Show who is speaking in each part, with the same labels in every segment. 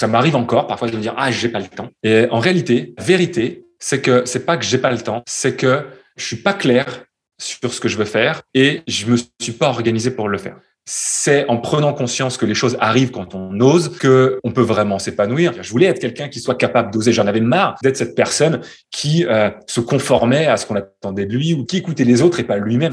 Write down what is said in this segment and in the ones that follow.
Speaker 1: Ça m'arrive encore parfois de me dire ah j'ai pas le temps. Et en réalité, vérité, c'est que c'est pas que j'ai pas le temps, c'est que je suis pas clair sur ce que je veux faire et je me suis pas organisé pour le faire c'est en prenant conscience que les choses arrivent quand on ose que on peut vraiment s'épanouir. Je voulais être quelqu'un qui soit capable d'oser. J'en avais marre d'être cette personne qui euh, se conformait à ce qu'on attendait de lui ou qui écoutait les autres et pas lui-même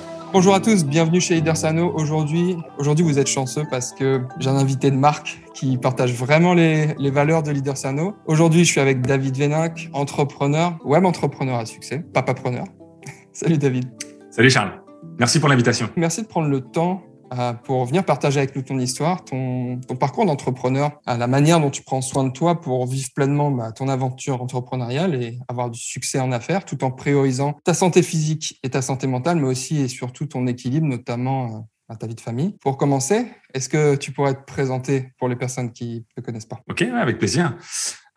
Speaker 2: Bonjour à tous, bienvenue chez Leader Sano. Aujourd'hui, aujourd'hui, vous êtes chanceux parce que j'ai un invité de marque qui partage vraiment les, valeurs de Leader Sano. Aujourd'hui, je suis avec David Vénac, entrepreneur, web entrepreneur à succès, papapreneur. Salut David.
Speaker 1: Salut Charles. Merci pour l'invitation.
Speaker 2: Merci de prendre le temps pour venir partager avec nous ton histoire, ton, parcours d'entrepreneur, la manière dont tu prends soin de toi pour vivre pleinement bah, ton aventure entrepreneuriale et avoir du succès en affaires, tout en priorisant ta santé physique et ta santé mentale, mais aussi et surtout ton équilibre, notamment euh, ta vie de famille. Pour commencer, est-ce que tu pourrais te présenter pour les personnes qui ne te connaissent pas?
Speaker 1: Ok, avec plaisir.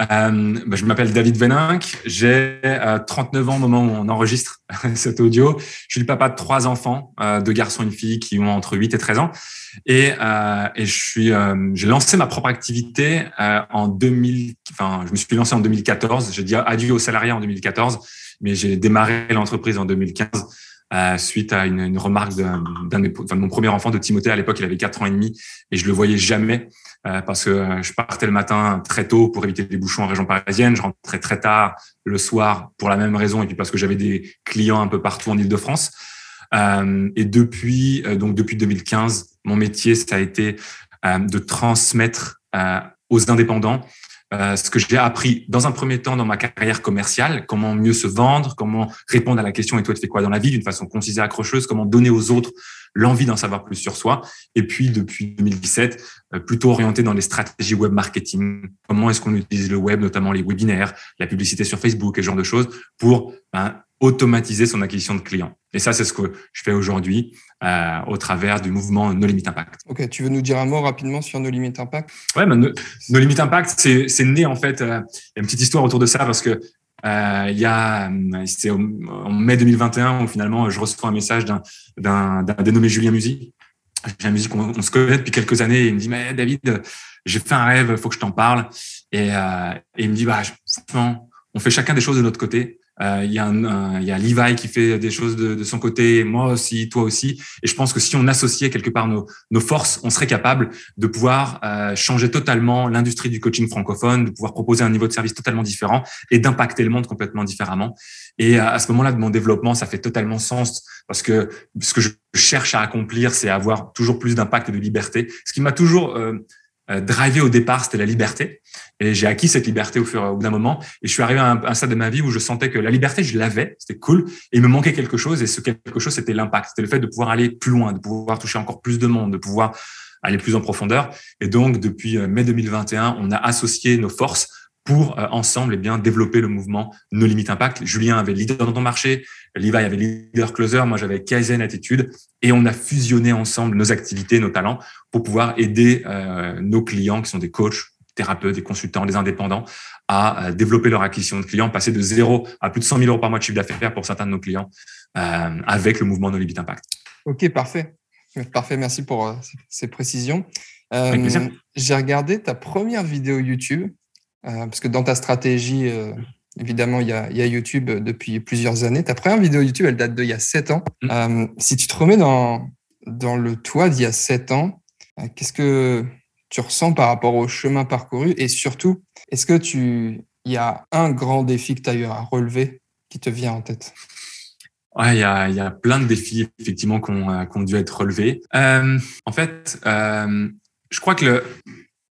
Speaker 1: Euh, bah, je m'appelle David Veninck, j'ai 39 euh, ans au moment où on enregistre cet audio. Je suis le papa de trois enfants, euh, deux garçons et une fille qui ont entre 8 et 13 ans. Et, je suis, j'ai lancé ma propre activité en 2000. Enfin, je me suis lancé en 2014. J'ai dit adieu au salariat en 2014, mais j'ai démarré l'entreprise en 2015. Euh, suite à une, une remarque d'un de, enfin, mon premier enfant de Timothée. À l'époque il avait quatre ans et demi et je le voyais jamais euh, parce que euh, je partais le matin très tôt pour éviter les bouchons en région parisienne. Je rentrais très tard le soir pour la même raison et puis parce que j'avais des clients un peu partout en Île-de-France. Et depuis donc depuis 2015 mon métier ça a été de transmettre aux indépendants euh, ce que j'ai appris dans un premier temps dans ma carrière commerciale, comment mieux se vendre, comment répondre à la question et toi tu fais quoi dans la vie d'une façon concise et accrocheuse, comment donner aux autres l'envie d'en savoir plus sur soi. Et puis depuis 2017, euh, plutôt orienté dans les stratégies web marketing. Comment est-ce qu'on utilise le web, notamment les webinaires, la publicité sur Facebook et ce genre de choses pour ben, automatiser son acquisition de clients. Et ça, c'est ce que je fais aujourd'hui euh, au travers du mouvement No Limit Impact.
Speaker 2: Ok, tu veux nous dire un mot rapidement sur No Limit Impact?
Speaker 1: Ouais, no, Limit Impact, c'est né en fait. Euh, il y a une petite histoire autour de ça parce que euh, il y a, c'était en mai 2021 où finalement je reçois un message d'un dénommé Julien Musy. Julien Musy, on, on, se connaît depuis quelques années. Et il me dit, mais David, j'ai fait un rêve, il faut que je t'en parle. Et, euh, et, il me dit, bah, franchement, on fait chacun des choses de notre côté. Euh, il y a un, y a Levi qui fait des choses de, de, son côté, moi aussi, toi aussi. Et je pense que si on associait quelque part nos, nos forces, on serait capable de pouvoir euh, changer totalement l'industrie du coaching francophone, de pouvoir proposer un niveau de service totalement différent et d'impacter le monde complètement différemment. Et à, ce moment-là de mon développement, ça fait totalement sens parce que ce que je cherche à accomplir, c'est avoir toujours plus d'impact et de liberté. Ce qui m'a toujours euh, euh, drivé au départ, c'était la liberté. Et j'ai acquis cette liberté au fur et à bout d'un moment. Et je suis arrivé à un, stade de ma vie où je sentais que la liberté, je l'avais, c'était cool. Et il me manquait quelque chose. Et ce quelque chose, c'était l'impact. C'était le fait de pouvoir aller plus loin, de pouvoir toucher encore plus de monde, de pouvoir aller plus en profondeur. Et donc, depuis euh, mai 2021, on a associé nos forces pour euh, ensemble eh bien développer le mouvement No Limit Impact. Julien avait leader dans ton marché, Levi avait leader closer, moi j'avais Kaizen attitude et on a fusionné ensemble nos activités, nos talents pour pouvoir aider euh, nos clients qui sont des coachs, thérapeutes, des consultants, des indépendants à euh, développer leur acquisition de clients, passer de zéro à plus de 100 000 euros par mois de chiffre d'affaires pour certains de nos clients euh, avec le mouvement No Limit Impact.
Speaker 2: Ok, parfait. Parfait, merci pour ces précisions. J'ai regardé ta première vidéo YouTube parce que dans ta stratégie, évidemment, il y, a, YouTube depuis plusieurs années. Ta première vidéo YouTube, elle date d'il y a sept ans. Mm. Euh, si tu te remets dans, dans le toi d'il y a sept ans, qu'est-ce que tu ressens par rapport au chemin parcouru? Et surtout, est-ce que tu y a un grand défi que tu as eu à relever qui te vient en tête?
Speaker 1: Ouais, il y a, y a plein de défis effectivement qui ont, dû être relevés. en fait, je crois que le,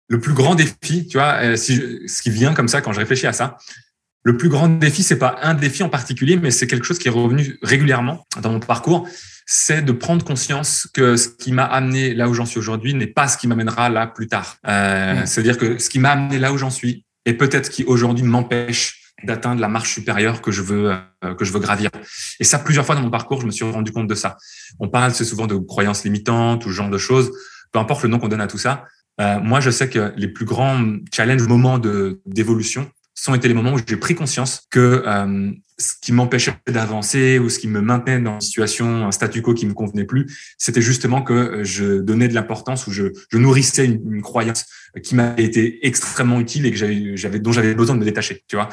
Speaker 1: le plus grand défi, tu vois, euh, ce qui vient comme ça quand je réfléchis à ça, le plus grand défi, c'est pas un défi en particulier, mais c'est quelque chose qui est revenu régulièrement dans mon parcours. C'est de prendre conscience que ce qui m'a amené là où j'en suis aujourd'hui n'est pas ce qui m'amènera là plus tard. Euh, C'est-à-dire que ce qui m'a amené là où j'en suis est peut-être qui aujourd'hui m'empêche d'atteindre la marche supérieure que je veux euh, que je veux gravir. Et ça, plusieurs fois dans mon parcours, je me suis rendu compte de ça. On parle c'est souvent de croyances limitantes ou ce genre de choses. Peu importe le nom qu'on donne à tout ça. Euh, moi, je sais que les plus grands challenges, moments de d'évolution, sont été les moments où j'ai pris conscience que euh, ce qui m'empêchait d'avancer ou ce qui me maintenait dans une situation, un statu quo qui me convenait plus, c'était justement que euh, je donnais de l'importance ou je, je nourrissais une, croyance qui m'a été extrêmement utile et que j'avais, j'avais, dont j'avais besoin de me détacher, tu vois.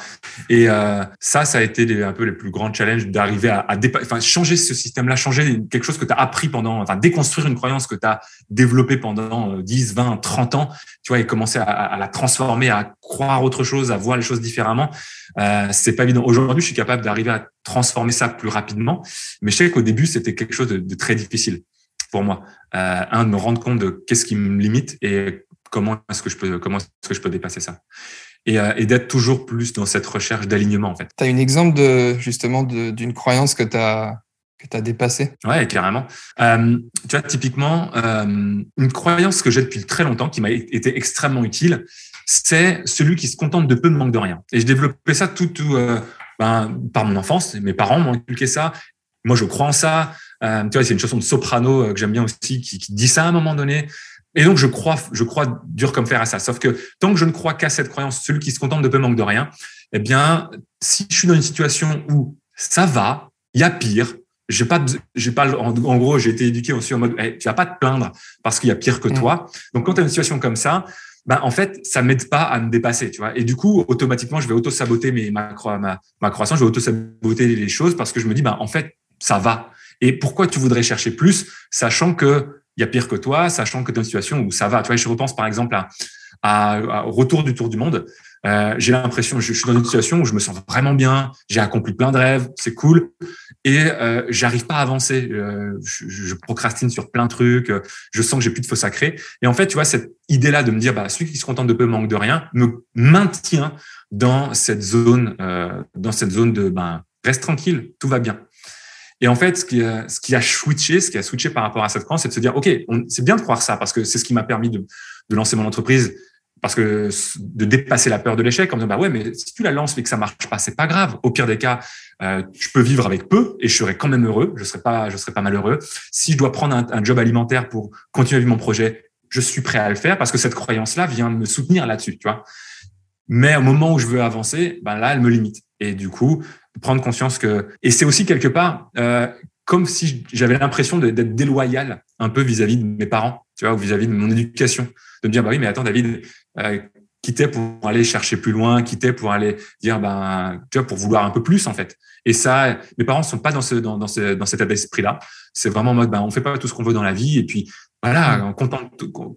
Speaker 1: Et euh, ça, ça a été un peu les plus grands challenges d'arriver à, à enfin, changer ce système-là, changer quelque chose que tu as appris pendant, enfin, déconstruire une croyance que tu as développée pendant 10, 20, 30 ans, tu vois, et commencer à, à, la transformer, à croire autre chose, à voir les choses différemment. Euh, c'est pas évident. Aujourd'hui, je suis capable d'arriver à transformer ça plus rapidement. Mais je sais qu'au début, c'était quelque chose de, très difficile pour moi. Euh, un, de me rendre compte de qu'est-ce qui me limite et comment est-ce que je peux, comment est-ce que je peux dépasser ça. Et, euh, et d'être toujours plus dans cette recherche d'alignement, en fait.
Speaker 2: Tu as un exemple de, justement, d'une croyance que tu as que tu as dépassé
Speaker 1: Ouais, carrément. Euh, tu vois, typiquement, euh, une croyance que j'ai depuis très longtemps, qui m'a été extrêmement utile, c'est celui qui se contente de peu ne manque de rien. Et je développais ça tout, tout euh, ben, par mon enfance. Mes parents m'ont inculqué ça. Moi, je crois en ça. Euh, tu vois, c'est une chanson de soprano euh, que j'aime bien aussi qui, qui, dit ça à un moment donné. Et donc, je crois, je crois dur comme fer à ça. Sauf que tant que je ne crois qu'à cette croyance, celui qui se contente de peu manque de rien, eh bien, si je suis dans une situation où ça va, il y a pire, j'ai pas, j'ai pas, en, gros, j'ai été éduqué aussi en mode, hey, tu vas pas te plaindre parce qu'il y a pire que mmh. toi. Donc, quand tu as une situation comme ça, ben, en fait, ça m'aide pas à me dépasser, tu vois. Et du coup, automatiquement, je vais auto-saboter mes, ma, croissance, je vais auto-saboter les choses parce que je me dis, ben, en fait, ça va. Et pourquoi tu voudrais chercher plus, sachant que il y a pire que toi, sachant que tu es dans une situation où ça va. Tu vois, je repense par exemple à, à, retour du tour du monde. Euh, j'ai l'impression, je, suis dans une situation où je me sens vraiment bien, j'ai accompli plein de rêves, c'est cool, et euh, j'arrive pas à avancer. Euh, je, je, procrastine sur plein de trucs, je sens que j'ai plus de feu sacré. Et en fait, tu vois, cette idée-là de me dire, bah, celui qui se contente de peu manque de rien, me maintient dans cette zone, euh, dans cette zone de, ben, reste tranquille, tout va bien. Et en fait, ce qui, a, ce qui a switché, ce qui a switché par rapport à cette croyance, c'est de se dire, OK, c'est bien de croire ça parce que c'est ce qui m'a permis de, de lancer mon entreprise parce que de dépasser la peur de l'échec en disant bah ouais mais si tu la lances et que ça marche pas c'est pas grave. Au pire des cas euh, je peux vivre avec peu et je serai quand même heureux. Je serai pas je serai pas malheureux. Si je dois prendre un, job alimentaire pour continuer à vivre mon projet je suis prêt à le faire parce que cette croyance là vient me soutenir là-dessus tu vois. Mais au moment où je veux avancer ben là elle me limite. Et du coup prendre conscience que et c'est aussi quelque part euh, comme si j'avais l'impression d'être déloyal un peu vis-à-vis de mes parents, tu vois, ou vis-à-vis de mon éducation, de me dire bah oui, mais attends David, euh, quitter pour aller chercher plus loin, quitter pour aller dire ben tu vois pour vouloir un peu plus en fait. Et ça, mes parents sont pas dans ce dans, dans, ce, dans cet état d'esprit-là. C'est vraiment en mode ben on fait pas tout ce qu'on veut dans la vie et puis voilà, mmh.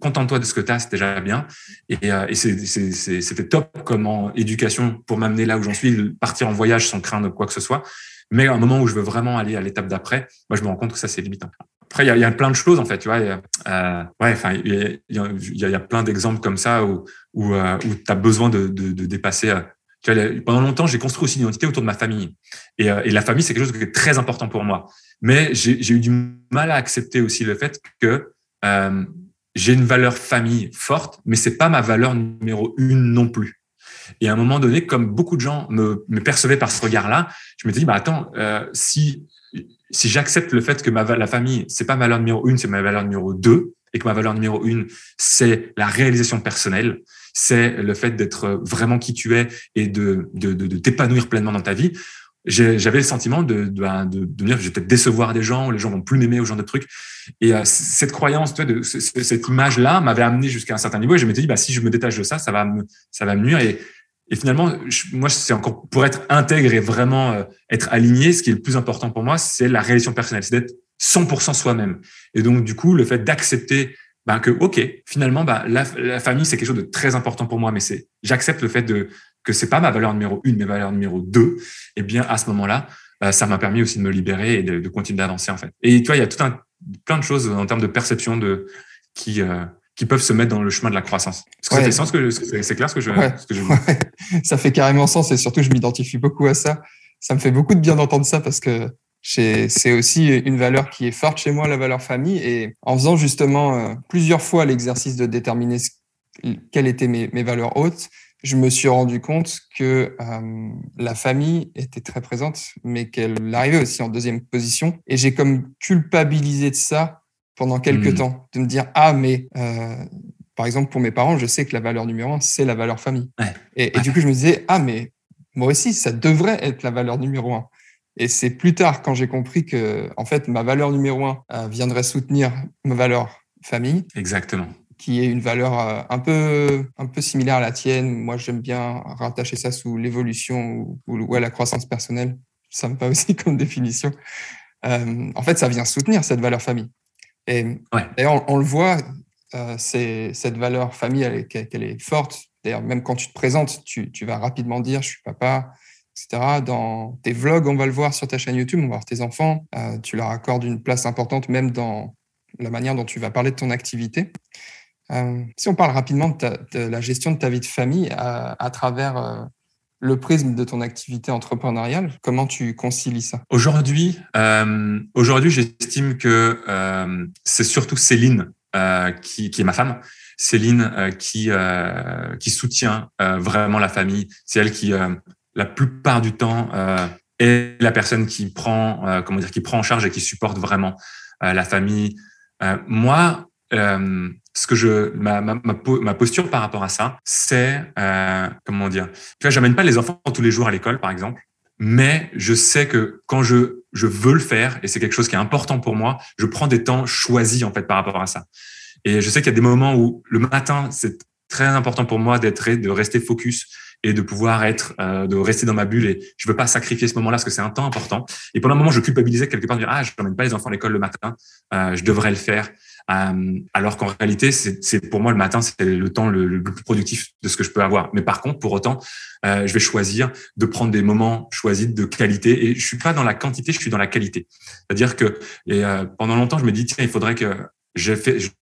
Speaker 1: contente-toi de ce que tu as, c'est déjà bien. Et, euh, et c'était top comme en éducation pour m'amener là où j'en suis, partir en voyage sans craindre quoi que ce soit. Mais à un moment où je veux vraiment aller à l'étape d'après, moi, je me rends compte que ça, c'est limitant. Après, il y a, plein de choses, en fait, tu vois. Euh, ouais, enfin, il y a, plein d'exemples comme ça où, où, euh, où tu as besoin de, de, de dépasser. Euh, tu vois, pendant longtemps, j'ai construit aussi une identité autour de ma famille. Et, euh, et la famille, c'est quelque chose qui est très important pour moi. Mais j'ai eu du mal à accepter aussi le fait que j'ai une valeur famille forte, mais c'est pas ma valeur numéro une non plus. Et à un moment donné, comme beaucoup de gens me, me percevaient par ce regard-là, je me dis, bah attends, euh, si si j'accepte le fait que ma la famille c'est pas ma valeur numéro une, c'est ma valeur numéro deux, et que ma valeur numéro une c'est la réalisation personnelle, c'est le fait d'être vraiment qui tu es et de de, de, de t'épanouir pleinement dans ta vie. J'avais le sentiment de, de, de, de dire je vais peut-être décevoir des gens, les gens vont plus m'aimer, ou genre de trucs. Et euh, cette croyance, tu vois, de, cette image-là m'avait amené jusqu'à un certain niveau. Et je m'étais dit, bah, si je me détache de ça, ça va me, ça va me nuire. Et, et finalement, moi, c'est encore pour être intègre et vraiment euh, être aligné, ce qui est le plus important pour moi, c'est la réalisation personnelle, c'est d'être 100% soi-même. Et donc, du coup, le fait d'accepter ben, que, OK, finalement, ben, la, la famille, c'est quelque chose de très important pour moi, mais c'est, j'accepte le fait de, que c'est pas ma valeur numéro une, mais ma valeur numéro deux. Et bien, à ce moment-là, euh, ça m'a permis aussi de me libérer et de, de continuer d'avancer, en fait. Et tu vois, il y a tout un, plein de choses en termes de perception de, qui, euh, qui peuvent se mettre dans le chemin de la croissance. Est-ce que ça fait sens que c'est clair ce que je, ce que je
Speaker 2: Ça fait carrément sens et surtout je m'identifie beaucoup à ça. Ça me fait beaucoup de bien d'entendre ça parce que C'est aussi une valeur qui est forte chez moi, la valeur famille. Et en faisant justement euh, plusieurs fois l'exercice de déterminer quelles étaient mes, mes, valeurs hautes, je me suis rendu compte que euh, la famille était très présente, mais qu'elle arrivait aussi en deuxième position. Et j'ai comme culpabilisé de ça pendant quelques hmm. temps, de me dire ah mais euh, par exemple pour mes parents, je sais que la valeur numéro un c'est la valeur famille. Et, et, du coup je me disais ah mais moi aussi ça devrait être la valeur numéro un. Et c'est plus tard quand j'ai compris que, en fait, ma valeur numéro un euh, viendrait soutenir ma valeur famille.
Speaker 1: Exactement.
Speaker 2: Qui est une valeur euh, un peu, un peu similaire à la tienne. Moi, j'aime bien rattacher ça sous l'évolution ou, à la croissance personnelle. Ça me paraît aussi comme définition. Euh, en fait, ça vient soutenir cette valeur famille. Et d'ailleurs, on, le voit, c'est cette valeur famille, elle, qu'elle est forte. D'ailleurs, même quand tu te présentes, tu, tu vas rapidement dire, je suis papa, dans tes vlogs, on va le voir sur ta chaîne YouTube, on va voir tes enfants. Euh, tu leur accordes une place importante même dans la manière dont tu vas parler de ton activité. Euh, si on parle rapidement de, la gestion de ta vie de famille à, travers euh, le prisme de ton activité entrepreneuriale, comment tu concilies ça?
Speaker 1: Aujourd'hui, aujourd'hui, j'estime que c'est surtout Céline qui, qui, est ma femme. Céline qui qui soutient vraiment la famille. C'est elle qui la plupart du temps euh, est la personne qui prend, euh, comment dire, qui prend en charge et qui supporte vraiment euh, la famille. Euh, moi, euh, ce que je, ma, ma, posture par rapport à ça, c'est comment dire. Tu vois, j'amène pas les enfants tous les jours à l'école, par exemple, mais je sais que quand je je veux le faire et c'est quelque chose qui est important pour moi, je prends des temps choisis en fait par rapport à ça. Et je sais qu'il y a des moments où le matin, c'est très important pour moi d'être de rester focus et de pouvoir être, euh, de rester dans ma bulle. Et je veux pas sacrifier ce moment-là parce que c'est un temps important. Et pendant un moment, je culpabilisais quelque part de dire ah, je n'emmène pas les enfants à l'école le matin, euh, je devrais le faire. Euh, alors qu'en réalité, c'est pour moi le matin, c'est le temps le, plus productif de ce que je peux avoir. Mais par contre, pour autant, euh, je vais choisir de prendre des moments choisis de qualité. Et je suis pas dans la quantité, je suis dans la qualité. C'est-à-dire que euh, pendant longtemps, je me dis tiens, il faudrait que je,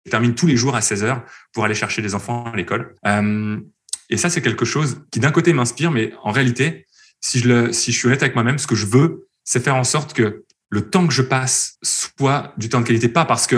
Speaker 1: termine tous les jours à 16 heures pour aller chercher les enfants à l'école. Et ça, c'est quelque chose qui d'un côté m'inspire, mais en réalité, si je, le, si je suis honnête avec moi-même, ce que je veux, c'est faire en sorte que le temps que je passe soit du temps de qualité, pas parce que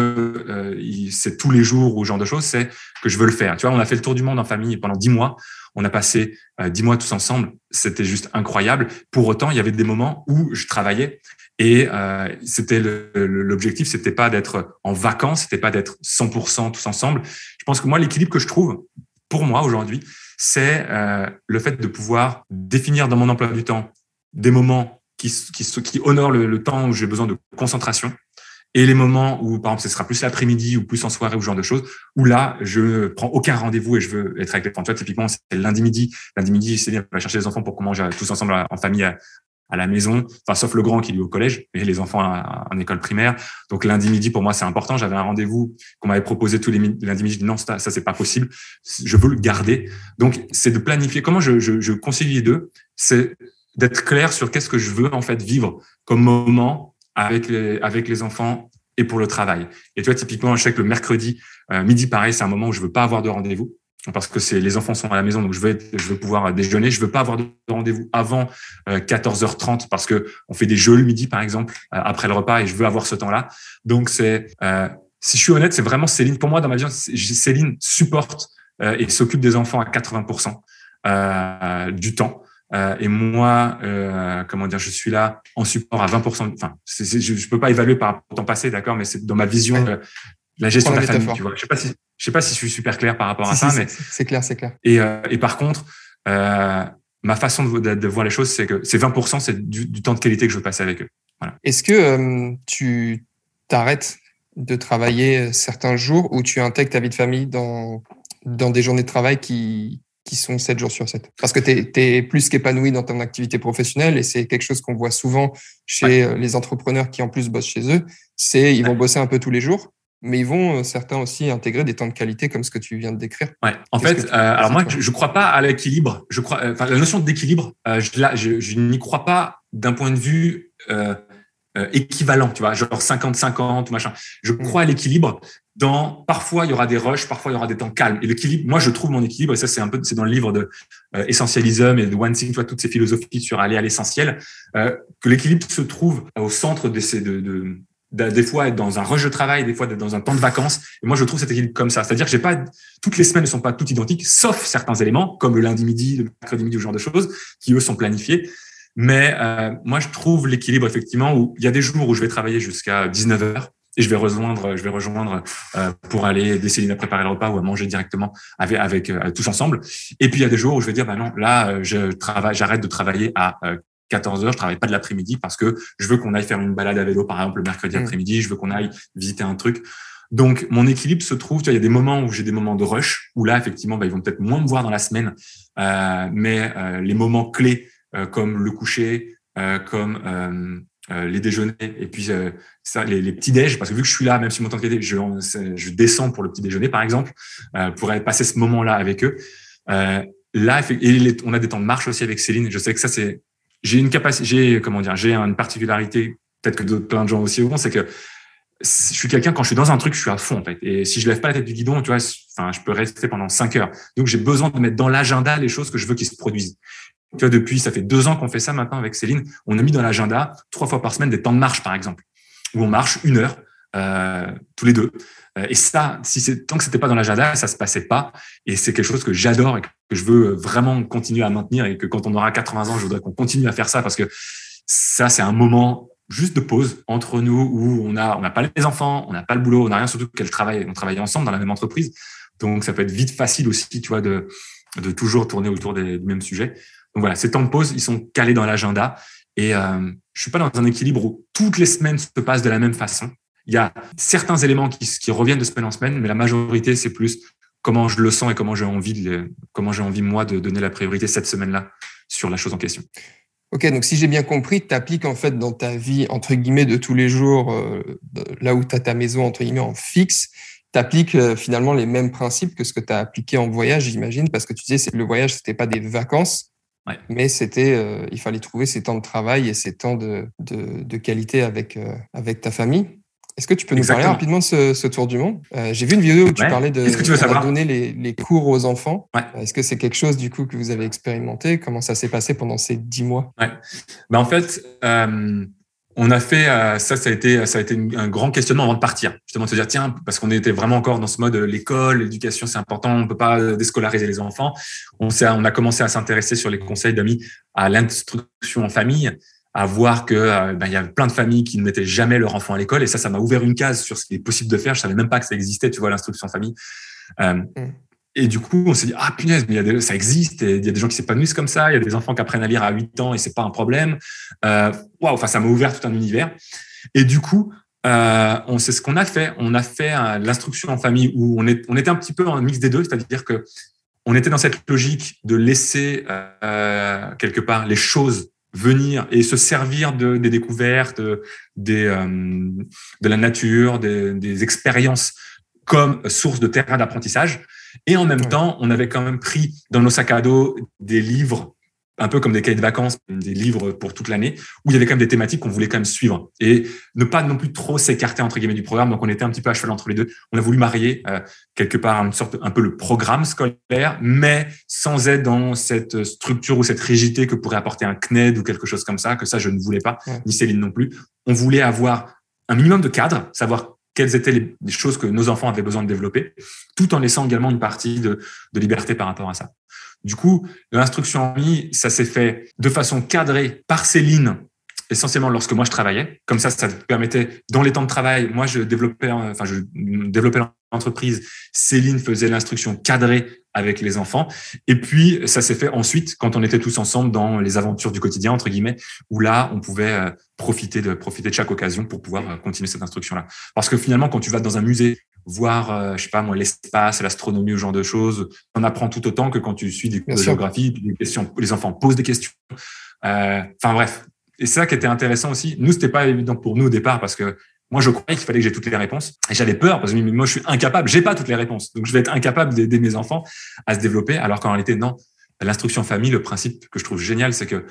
Speaker 1: euh, c'est tous les jours ou ce genre de choses, c'est que je veux le faire. Tu vois, on a fait le tour du monde en famille pendant dix mois. On a passé euh, dix mois tous ensemble. C'était juste incroyable. Pour autant, il y avait des moments où je travaillais et euh, c'était l'objectif, c'était pas d'être en vacances, c'était pas d'être 100% tous ensemble. Je pense que moi, l'équilibre que je trouve pour moi aujourd'hui, c'est euh, le fait de pouvoir définir dans mon emploi du temps des moments qui, qui, qui honorent le, temps où j'ai besoin de concentration et les moments où, par exemple, ce sera plus l'après-midi ou plus en soirée ou ce genre de choses, où là, je prends aucun rendez-vous et je veux être avec les enfants. Tu vois, typiquement, c'est lundi midi. Lundi midi, c'est bien, on va chercher les enfants pour qu'on mange tous ensemble en famille à la maison, enfin sauf le grand qui est au collège et les enfants en école primaire. Donc lundi midi pour moi c'est important. J'avais un rendez-vous qu'on m'avait proposé tous les lundi midi. Je dis non ça, ça c'est pas possible. Je veux le garder. Donc c'est de planifier. Comment je, je concilie les deux? C'est d'être clair sur qu'est-ce que je veux en fait vivre comme moment avec les avec les enfants et pour le travail. Et tu vois typiquement je sais que le mercredi euh, midi pareil c'est un moment où je veux pas avoir de rendez-vous parce que c'est les enfants sont à la maison, donc je veux je veux pouvoir déjeuner. Je veux pas avoir de rendez-vous avant 14h30 euh, parce que on fait des jeux le midi par exemple euh, après le repas et je veux avoir ce temps-là. Donc c'est euh, si je suis honnête, c'est vraiment Céline. Pour moi, dans ma vision, Céline supporte et s'occupe des enfants à 80% du temps. Et moi, comment dire, je suis là en support à 20%. Enfin, je, ne peux pas évaluer par rapport au temps passé, d'accord, mais c'est dans ma vision la gestion de la famille. Tu vois, je sais pas si je sais pas si je suis super clair par rapport à ça, mais
Speaker 2: c'est clair, c'est clair.
Speaker 1: Et, euh, et par contre, euh, ma façon de, de, voir les choses, c'est que c'est 20%, c'est du, du, temps de qualité que je veux passer avec eux. Voilà.
Speaker 2: Est-ce que euh, tu t'arrêtes de travailler certains jours ou tu intègres ta vie de famille dans, dans des journées de travail qui, qui sont 7 jours sur 7 Parce que tu es, es, plus qu'épanoui dans ton activité professionnelle et c'est quelque chose qu'on voit souvent chez les entrepreneurs qui en plus bossent chez eux. C'est ils vont bosser un peu tous les jours mais ils vont euh, certains aussi intégrer des temps de qualité comme ce que tu viens de décrire.
Speaker 1: Ouais. En fait, euh, alors moi, je ne crois pas à l'équilibre. Je crois, euh, la notion d'équilibre, je, je, je n'y crois pas d'un point de vue euh, équivalent, tu vois, genre 50-50 ou machin. Je mm. crois à l'équilibre. Dans parfois il y aura des rushs, parfois il y aura des temps calmes. Et l'équilibre, moi je trouve mon équilibre. Et ça c'est un peu, c'est dans le livre de euh, Essentialism et de One Thing, tu vois, toutes ces philosophies sur aller à l'essentiel, euh, que l'équilibre se trouve au centre de ces de, de des fois être dans un rush de travail, des fois être dans un temps de vacances. Et moi, je trouve cet équilibre comme ça. C'est-à-dire que j'ai pas, toutes les semaines ne sont pas toutes identiques, sauf certains éléments, comme le lundi midi, le mercredi midi, ou ce genre de choses, qui eux sont planifiés. Mais euh, moi, je trouve l'équilibre effectivement où il y a des jours où je vais travailler jusqu'à 19 heures et je vais rejoindre, je vais rejoindre euh, pour aller décider de préparer le repas ou à manger directement avec, avec euh, tous ensemble. Et puis il y a des jours où je vais dire bah non, là euh, je travaille, j'arrête de travailler à 14 heures, je travaille pas de l'après-midi parce que je veux qu'on aille faire une balade à vélo par exemple le mercredi mmh. après-midi, je veux qu'on aille visiter un truc. Donc mon équilibre se trouve, tu vois, il y a des moments où j'ai des moments de rush où là effectivement bah, ils vont peut-être moins me voir dans la semaine, mais les moments clés euh, comme le coucher, euh, comme euh, les déjeuners et puis ça, les, petits déj parce que vu que je suis là, même si mon temps de je, je descends pour le petit déjeuner par exemple, pour passer ce moment-là avec eux. là, et on a des temps de marche aussi avec Céline. Je sais que ça c'est, j'ai une capacité, j'ai comment dire, j'ai une particularité peut-être que d'autres plein de gens aussi auront, c'est que je suis quelqu'un quand je suis dans un truc, je suis à fond en fait. Et si je lève pas la tête du guidon, tu vois, je peux rester pendant cinq heures. Donc j'ai besoin de mettre dans l'agenda les choses que je veux qu'ils se produisent. Tu vois, depuis, ça fait deux ans qu'on fait ça maintenant avec Céline. On a mis dans l'agenda trois fois par semaine des temps de marche, par exemple, où on marche une heure euh, tous les deux. Euh, et ça, si tant que c'était pas dans l'agenda, ça se passait pas. Et c'est quelque chose que j'adore et que je veux vraiment continuer à maintenir et que quand on aura 80 ans, je voudrais qu'on continue à faire ça parce que ça, c'est un moment juste de pause entre nous où on a on n'a pas les enfants, on n'a pas le boulot, on n'a rien surtout qu'elle travaille, on travaille ensemble dans la même entreprise. Donc ça peut être vite facile aussi, tu vois, de de toujours tourner autour des, du même sujet. Voilà, ces temps de pause, ils sont calés dans l'agenda. Et euh, je suis pas dans un équilibre où toutes les semaines se passent de la même façon. Il y a certains éléments qui, reviennent de semaine en semaine, mais la majorité, c'est plus comment je le sens et comment j'ai envie, de, moi de donner la priorité cette semaine-là sur la chose en question.
Speaker 2: Ok, donc si j'ai bien compris, tu appliques en fait dans ta vie, entre guillemets, de tous les jours, euh, là où tu as ta maison, entre guillemets, en fixe, tu appliques euh, finalement les mêmes principes que ce que tu as appliqué en voyage, j'imagine, parce que tu disais que le voyage, c'était pas des vacances, mais c'était, euh, il fallait trouver ces temps de travail et ces temps de, de, de qualité avec, euh, avec ta famille. Est-ce que tu peux nous parler rapidement de ce, ce tour du monde? Euh, J'ai vu une vidéo où tu parlais de,
Speaker 1: que tu veux savoir?
Speaker 2: donner les, les, cours aux enfants. Est-ce que c'est quelque chose du coup que vous avez expérimenté? Comment ça s'est passé pendant ces dix mois?
Speaker 1: Ben, En fait, on a fait euh, ça, ça a été ça a été un grand questionnement avant de partir. Justement de se dire tiens parce qu'on était vraiment encore dans ce mode euh, l'école, l'éducation c'est important, on peut pas déscolariser les enfants. On on a commencé à s'intéresser sur les conseils d'amis à l'instruction en famille, à voir que euh, ben, il y a plein de familles qui ne mettaient jamais leur enfant à l'école et ça ça m'a ouvert une case sur ce qui est possible de faire. Je savais même pas que ça existait, tu vois l'instruction en famille. Mm. Et du coup, on s'est dit, ah punaise, mais y a des, ça existe, il y a des gens qui s'épanouissent comme ça, il y a des enfants qui apprennent à lire à 8 ans et c'est pas un problème. Euh, waouh, enfin, ça m'a ouvert tout un univers. Et du coup, euh, on sait ce qu'on a fait. On a fait euh, l'instruction en famille où on, est, on était un petit peu en mix des deux, c'est-à-dire que on était dans cette logique de laisser euh, quelque part les choses venir et se servir de, des découvertes, des, euh, de la nature, des, des expériences comme source de terrain d'apprentissage. Et en même temps, on avait quand même pris dans nos sacs à dos des livres, un peu comme des cahiers de vacances, des livres pour toute l'année, où il y avait quand même des thématiques qu'on voulait quand même suivre et ne pas non plus trop s'écarter entre guillemets du programme. Donc on était un petit peu à cheval entre les deux. On a voulu marier euh, quelque part une sorte un peu le programme scolaire, mais sans être dans cette structure ou cette rigidité que pourrait apporter un CNED ou quelque chose comme ça. Que ça, je ne voulais pas, ni Céline non plus. On voulait avoir un minimum de cadre, savoir quelles étaient les, choses que nos enfants avaient besoin de développer, tout en laissant également une partie de, liberté par rapport à ça. Du coup, l'instruction en ligne, ça s'est fait de façon cadrée par Céline, essentiellement lorsque moi je travaillais. Comme ça, ça permettait, dans les temps de travail, moi je développais, enfin je développais l'entreprise, Céline faisait l'instruction cadrée avec les enfants. Et puis, ça s'est fait ensuite quand on était tous ensemble dans les aventures du quotidien, entre guillemets, où là, on pouvait euh, profiter de, profiter de chaque occasion pour pouvoir euh, continuer cette instruction-là. Parce que finalement, quand tu vas dans un musée, voir, euh, je sais pas moi, l'espace, l'astronomie, ce genre de choses, on apprend tout autant que quand tu suis des cours de géographie, des questions, les enfants posent des questions. Enfin bref. Et c'est ça qui était intéressant aussi. Nous, c'était pas évident pour nous au départ parce que moi, je croyais qu'il fallait que j'ai toutes les réponses. Et j'avais peur parce que moi, je suis incapable. J'ai pas toutes les réponses. Donc, je vais être incapable d'aider mes enfants à se développer. Alors qu'en réalité, non. L'instruction famille, le principe que je trouve génial, c'est que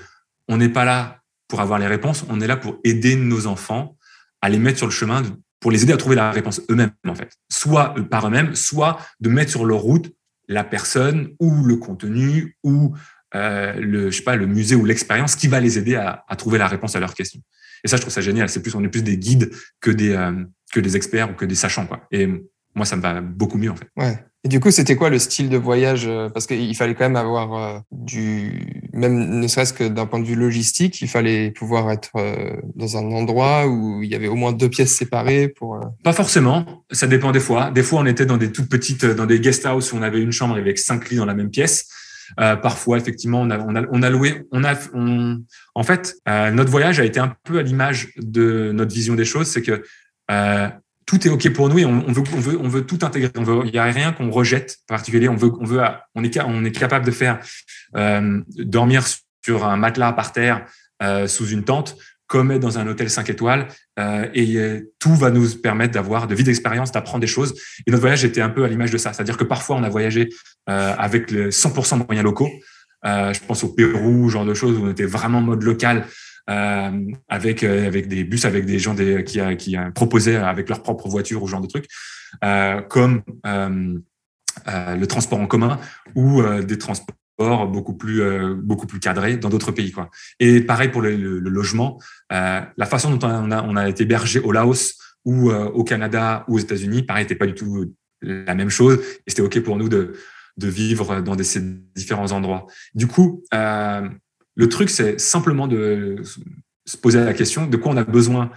Speaker 1: on n'est pas là pour avoir les réponses, on est là pour aider nos enfants à les mettre sur le chemin, pour les aider à trouver la réponse eux-mêmes, en fait. Soit par eux-mêmes, soit de mettre sur leur route la personne ou le contenu ou euh, le, musée ou l'expérience qui va les aider à, trouver la réponse à leurs questions. Et ça, je trouve ça génial. C'est plus, on est plus des guides que des, euh, que des experts ou que des sachants, quoi. Et moi, ça me va beaucoup mieux, en fait.
Speaker 2: Ouais. Et du coup, c'était quoi le style de voyage euh, Parce qu'il fallait quand même avoir euh, du, même ne serait-ce que d'un point de vue logistique, il fallait pouvoir être dans un endroit où il y avait au moins deux pièces séparées pour.
Speaker 1: Pas forcément. Ça dépend des fois. Des fois, on était dans des toutes petites, dans des guest house où on avait une chambre avec cinq lits dans la même pièce. Euh, parfois, effectivement, on a, loué, en fait, euh, notre voyage a été un peu à l'image de notre vision des choses, c'est que euh, tout est ok pour nous et on, veut, tout intégrer. Il n'y a rien qu'on rejette en particulier. On est, capable de faire dormir sur un matelas par terre sous une tente comme dans un hôtel 5 étoiles. Euh, et euh, tout va nous permettre d'avoir de vies d'expérience, d'apprendre des choses. Et notre voyage était un peu à l'image de ça. C'est-à-dire que parfois, on a voyagé euh, avec le 100% de moyens locaux. Euh, je pense au Pérou, genre de choses où on était vraiment en mode local. Euh, avec avec des bus avec des gens des, qui qui proposaient avec leur propre voiture ou genre de trucs comme le transport en commun ou des transports beaucoup plus euh, beaucoup plus cadré dans d'autres pays quoi. Et pareil pour le, logement, euh, la façon dont on a, été hébergé au Laos ou euh, au Canada ou aux États-Unis, pareil, n'était pas du tout la même chose. Et c'était ok pour nous de de vivre dans ces différents endroits. Du coup, le truc c'est simplement de se poser la question de quoi on a besoin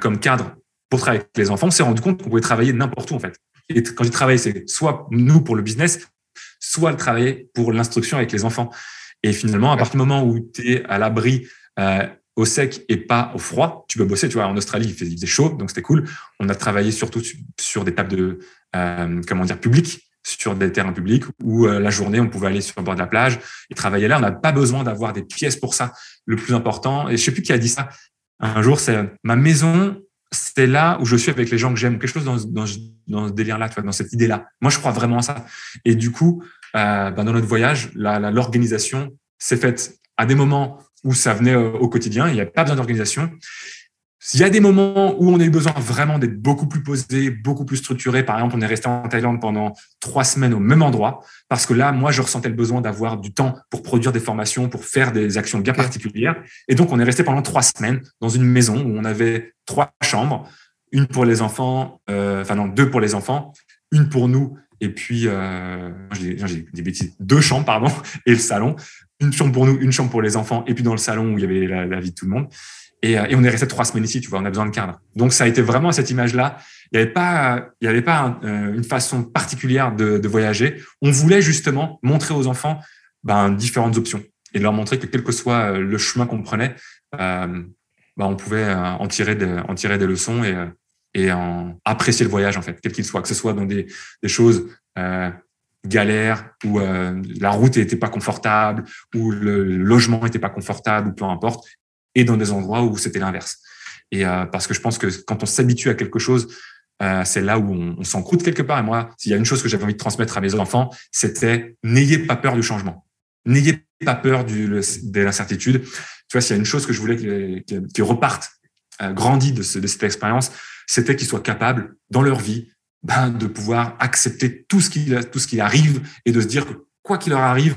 Speaker 1: comme cadre pour travailler avec les enfants. On s'est rendu compte qu'on pouvait travailler n'importe où en fait. Et quand je travaille, c'est soit nous pour le business, soit le travailler pour l'instruction avec les enfants. Et finalement, à partir du moment où tu es à l'abri euh, au sec et pas au froid, tu peux bosser. Tu vois, en Australie, il faisait, chaud, donc c'était cool. On a travaillé surtout sur des tables de, euh, comment dire, publiques, sur des terrains publics où euh, la journée, on pouvait aller sur le bord de la plage et travailler là. On n'a pas besoin d'avoir des pièces pour ça. Le plus important, et je sais plus qui a dit ça un jour, c'est ma maison, c'est là où je suis avec les gens que j'aime, quelque chose dans, dans, dans ce délire-là, dans cette idée-là. Moi, je crois vraiment à ça. Et du coup, euh, ben dans notre voyage, l'organisation s'est faite à des moments où ça venait euh, au quotidien, il n'y a pas besoin d'organisation. Il y a des moments où on a eu besoin vraiment d'être beaucoup plus posé, beaucoup plus structuré. Par exemple, on est resté en Thaïlande pendant trois semaines au même endroit parce que là, moi, je ressentais le besoin d'avoir du temps pour produire des formations, pour faire des actions bien particulières. Et donc, on est resté pendant trois semaines dans une maison où on avait trois chambres, une pour les enfants, euh, enfin non, deux pour les enfants, une pour nous et puis euh, j'ai des bêtises, deux chambres pardon et le salon, une chambre pour nous, une chambre pour les enfants et puis dans le salon où il y avait la, la vie de tout le monde. Et, euh, et, on est resté trois semaines ici, tu vois, on a besoin de cadre. Donc ça a été vraiment cette image-là. Il n'y avait pas, il y avait pas euh, une façon particulière de, voyager. On voulait justement montrer aux enfants ben, différentes options et leur montrer que quel que soit euh, le chemin qu'on prenait, ben, on pouvait en tirer, des, en tirer des leçons et, et en apprécier le voyage en fait, quel qu'il soit, que ce soit dans des, choses galères où la route n'était pas confortable, où le logement n'était pas confortable, ou peu importe, et dans des endroits où c'était l'inverse. Et euh, parce que je pense que quand on s'habitue à quelque chose, euh, c'est là où on, on s'en croûte quelque part. Et moi, s'il y a une chose que j'avais envie de transmettre à mes enfants, c'était n'ayez pas peur du changement. N'ayez pas peur de l'incertitude. Tu vois, s'il y a une chose que je voulais qu'ils repartent euh, grandis de cette expérience, c'était qu'ils soient capables, dans leur vie, ben, de pouvoir accepter tout ce qui tout ce qui arrive et de se dire que quoi qu'il leur arrive,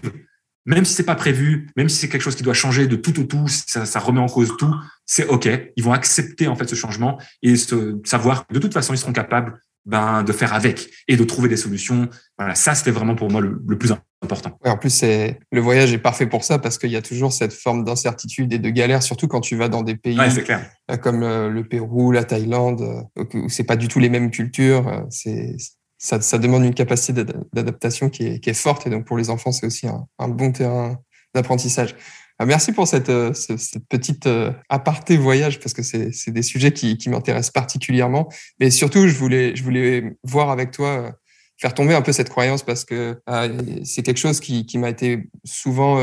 Speaker 1: même si c'est pas prévu, même si c'est quelque chose qui doit changer de tout au tout, ça, ça remet en cause tout, c'est ok. Ils vont accepter en fait ce changement et se, savoir que de toute façon ils seront capables ben, de faire avec et de trouver des solutions. Voilà, ça c'était vraiment pour moi le, plus important.
Speaker 2: en plus, c'est le voyage est parfait pour ça parce qu'il y a toujours cette forme d'incertitude et de galère, surtout quand tu vas dans des pays euh, comme euh, le Pérou, la Thaïlande, euh, où c'est pas du tout les mêmes cultures. C'est ça, ça, demande une capacité d'adaptation qui est, qui est, forte. Et donc, pour les enfants, c'est aussi un, bon terrain d'apprentissage. Ah, merci pour cette, euh, cette petite euh, aparté voyage, parce que c'est des sujets qui, qui m'intéressent particulièrement. Mais surtout, je voulais, je voulais voir avec toi, euh, faire tomber un peu cette croyance, parce que c'est quelque chose qui, qui m'a été souvent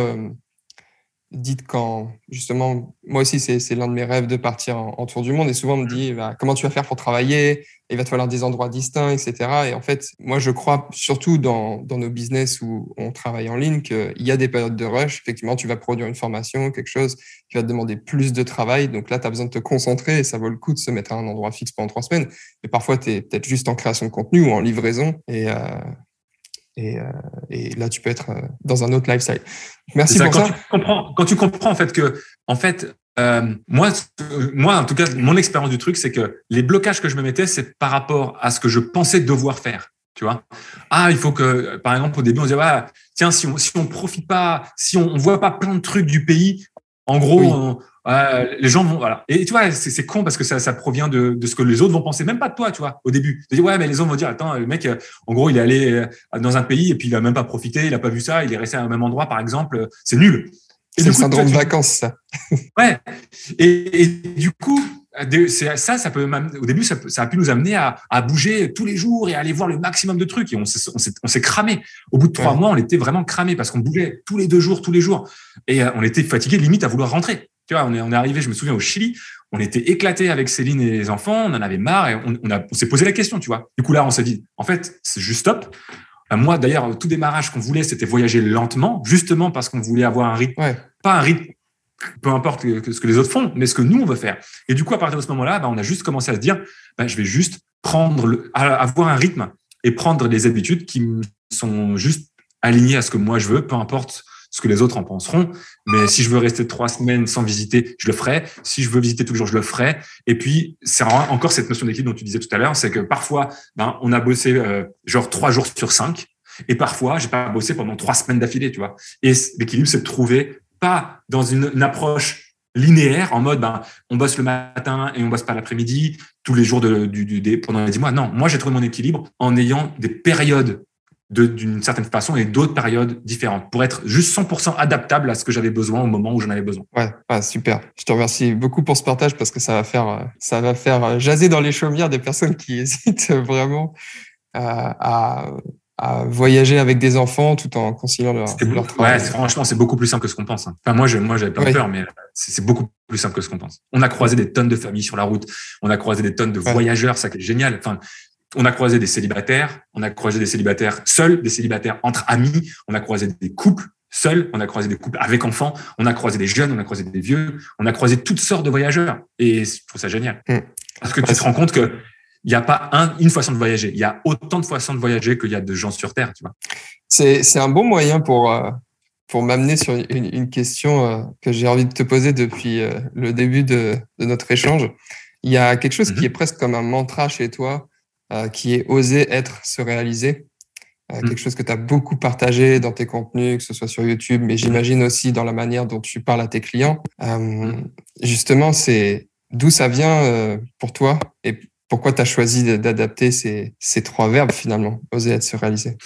Speaker 2: dites quand, justement, moi aussi, c'est l'un de mes rêves de partir en, tour du monde. Et souvent, on me dit, bah, comment tu vas faire pour travailler? Il va te falloir des endroits distincts, etc. Et en fait, moi, je crois surtout dans, dans nos business où on travaille en ligne qu'il y a des périodes de rush. Effectivement, tu vas produire une formation, quelque chose qui va te demander plus de travail. Donc là, tu as besoin de te concentrer et ça vaut le coup de se mettre à un endroit fixe pendant trois semaines. Mais parfois, tu es peut-être juste en création de contenu ou en livraison. Et, euh, et, euh, et, là, tu peux être euh, dans un autre lifestyle. Merci pour
Speaker 1: quand
Speaker 2: ça.
Speaker 1: Tu comprends, quand tu comprends en fait que, en fait, euh, moi, moi, en tout cas, mon expérience du truc, c'est que les blocages que je me mettais, c'est par rapport à ce que je pensais devoir faire. Tu vois Ah, il faut que, par exemple, au début, on disait, ah, tiens, si on si on profite pas, si on, on voit pas plein de trucs du pays, en gros, les gens vont voilà. Et tu vois, c'est con parce que ça, ça provient de, de, ce que les autres vont penser, même pas de toi, tu vois. Au début, tu dis ouais, mais les autres vont dire attends, le mec, en gros, il est allé euh, dans un pays et puis il a même pas profité, il a pas vu ça, il est resté à un même endroit, par exemple, c'est nul.
Speaker 2: C'est le syndrome de vacances, ça.
Speaker 1: ouais. Et, et du coup, ça, ça peut au début, ça, ça, a pu nous amener à, à, bouger tous les jours et à aller voir le maximum de trucs. Et on s'est cramé. Au bout de trois mois, on était vraiment cramé parce qu'on bougeait tous les deux jours, tous les jours. Et euh, on était fatigué, limite à vouloir rentrer. Tu vois, on est, on est arrivé, je me souviens, au Chili. On était éclaté avec Céline et les enfants. On en avait marre et on, on, on s'est posé la question, tu vois. Du coup, là, on s'est dit, en fait, c'est juste stop. Euh, moi, d'ailleurs, tout démarrage qu'on voulait, c'était voyager lentement, justement parce qu'on voulait avoir un rythme,
Speaker 2: ouais.
Speaker 1: pas un rythme peu importe ce que les autres font, mais ce que nous, on veut faire. Et du coup, à partir de ce moment-là, bah, on a juste commencé à se dire, bah, je vais juste prendre, le, avoir un rythme et prendre des habitudes qui sont juste alignées à ce que moi je veux, peu importe ce que les autres en penseront. Mais si je veux rester trois semaines sans visiter, je le ferai. Si je veux visiter tous les jours, je le ferai. Et puis, c'est encore cette notion d'équilibre dont tu disais tout à l'heure, c'est que parfois, ben, on a bossé euh, genre trois jours sur cinq. Et parfois, j'ai pas bossé pendant trois semaines d'affilée, tu vois. Et l'équilibre, c'est de trouver pas dans une, approche linéaire en mode ben, on bosse le matin et on bosse pas l'après-midi tous les jours de, du, du, pendant les dix mois. Non, moi j'ai trouvé mon équilibre en ayant des périodes d'une certaine façon et d'autres périodes différentes pour être juste 100% adaptable à ce que j'avais besoin au moment où j'en avais besoin.
Speaker 2: Ouais, ouais, super. Je te remercie beaucoup pour ce partage parce que ça va faire ça va faire jaser dans les chaumières des personnes qui hésitent vraiment à, à à voyager avec des enfants tout en conciliant leur, leur
Speaker 1: travail. Ouais, franchement, c'est beaucoup plus simple que ce qu'on pense. Hein. Enfin, moi, je, moi, j'avais pas ouais. peur, mais c'est beaucoup plus simple que ce qu'on pense. On a croisé des tonnes de familles sur la route. On a croisé des tonnes de ouais. voyageurs. Ça qui est génial. Enfin, on a croisé des célibataires. On a croisé des célibataires seuls, des célibataires entre amis. On a croisé des couples seuls. On a croisé des couples avec enfants. On a croisé des jeunes. On a croisé des vieux. On a croisé toutes sortes de voyageurs. Et je trouve ça génial. Mmh. Parce que tu te rends compte que il n'y a pas un, une façon de voyager. Il y a autant de façons de voyager qu'il y a de gens sur Terre, tu vois.
Speaker 2: C'est, un bon moyen pour, euh, pour m'amener sur une, une question euh, que j'ai envie de te poser depuis euh, le début de, de, notre échange. Il y a quelque chose mm qui est presque comme un mantra chez toi, qui est oser être, se réaliser. Mm -hmm. Quelque chose que tu as beaucoup partagé dans tes contenus, que ce soit sur YouTube, mais j'imagine aussi dans la manière dont tu parles à tes clients. justement, c'est d'où ça vient pour toi et pourquoi tu as choisi d'adapter ces, ces, trois verbes finalement, oser être se réaliser?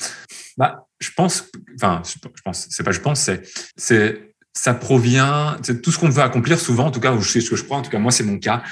Speaker 1: Bah, Je pense, enfin, je pense, c'est pas je pense, c'est, ça provient, tout ce qu'on veut accomplir souvent, en tout cas, je sais ce que je crois, en tout cas, moi, c'est mon cas.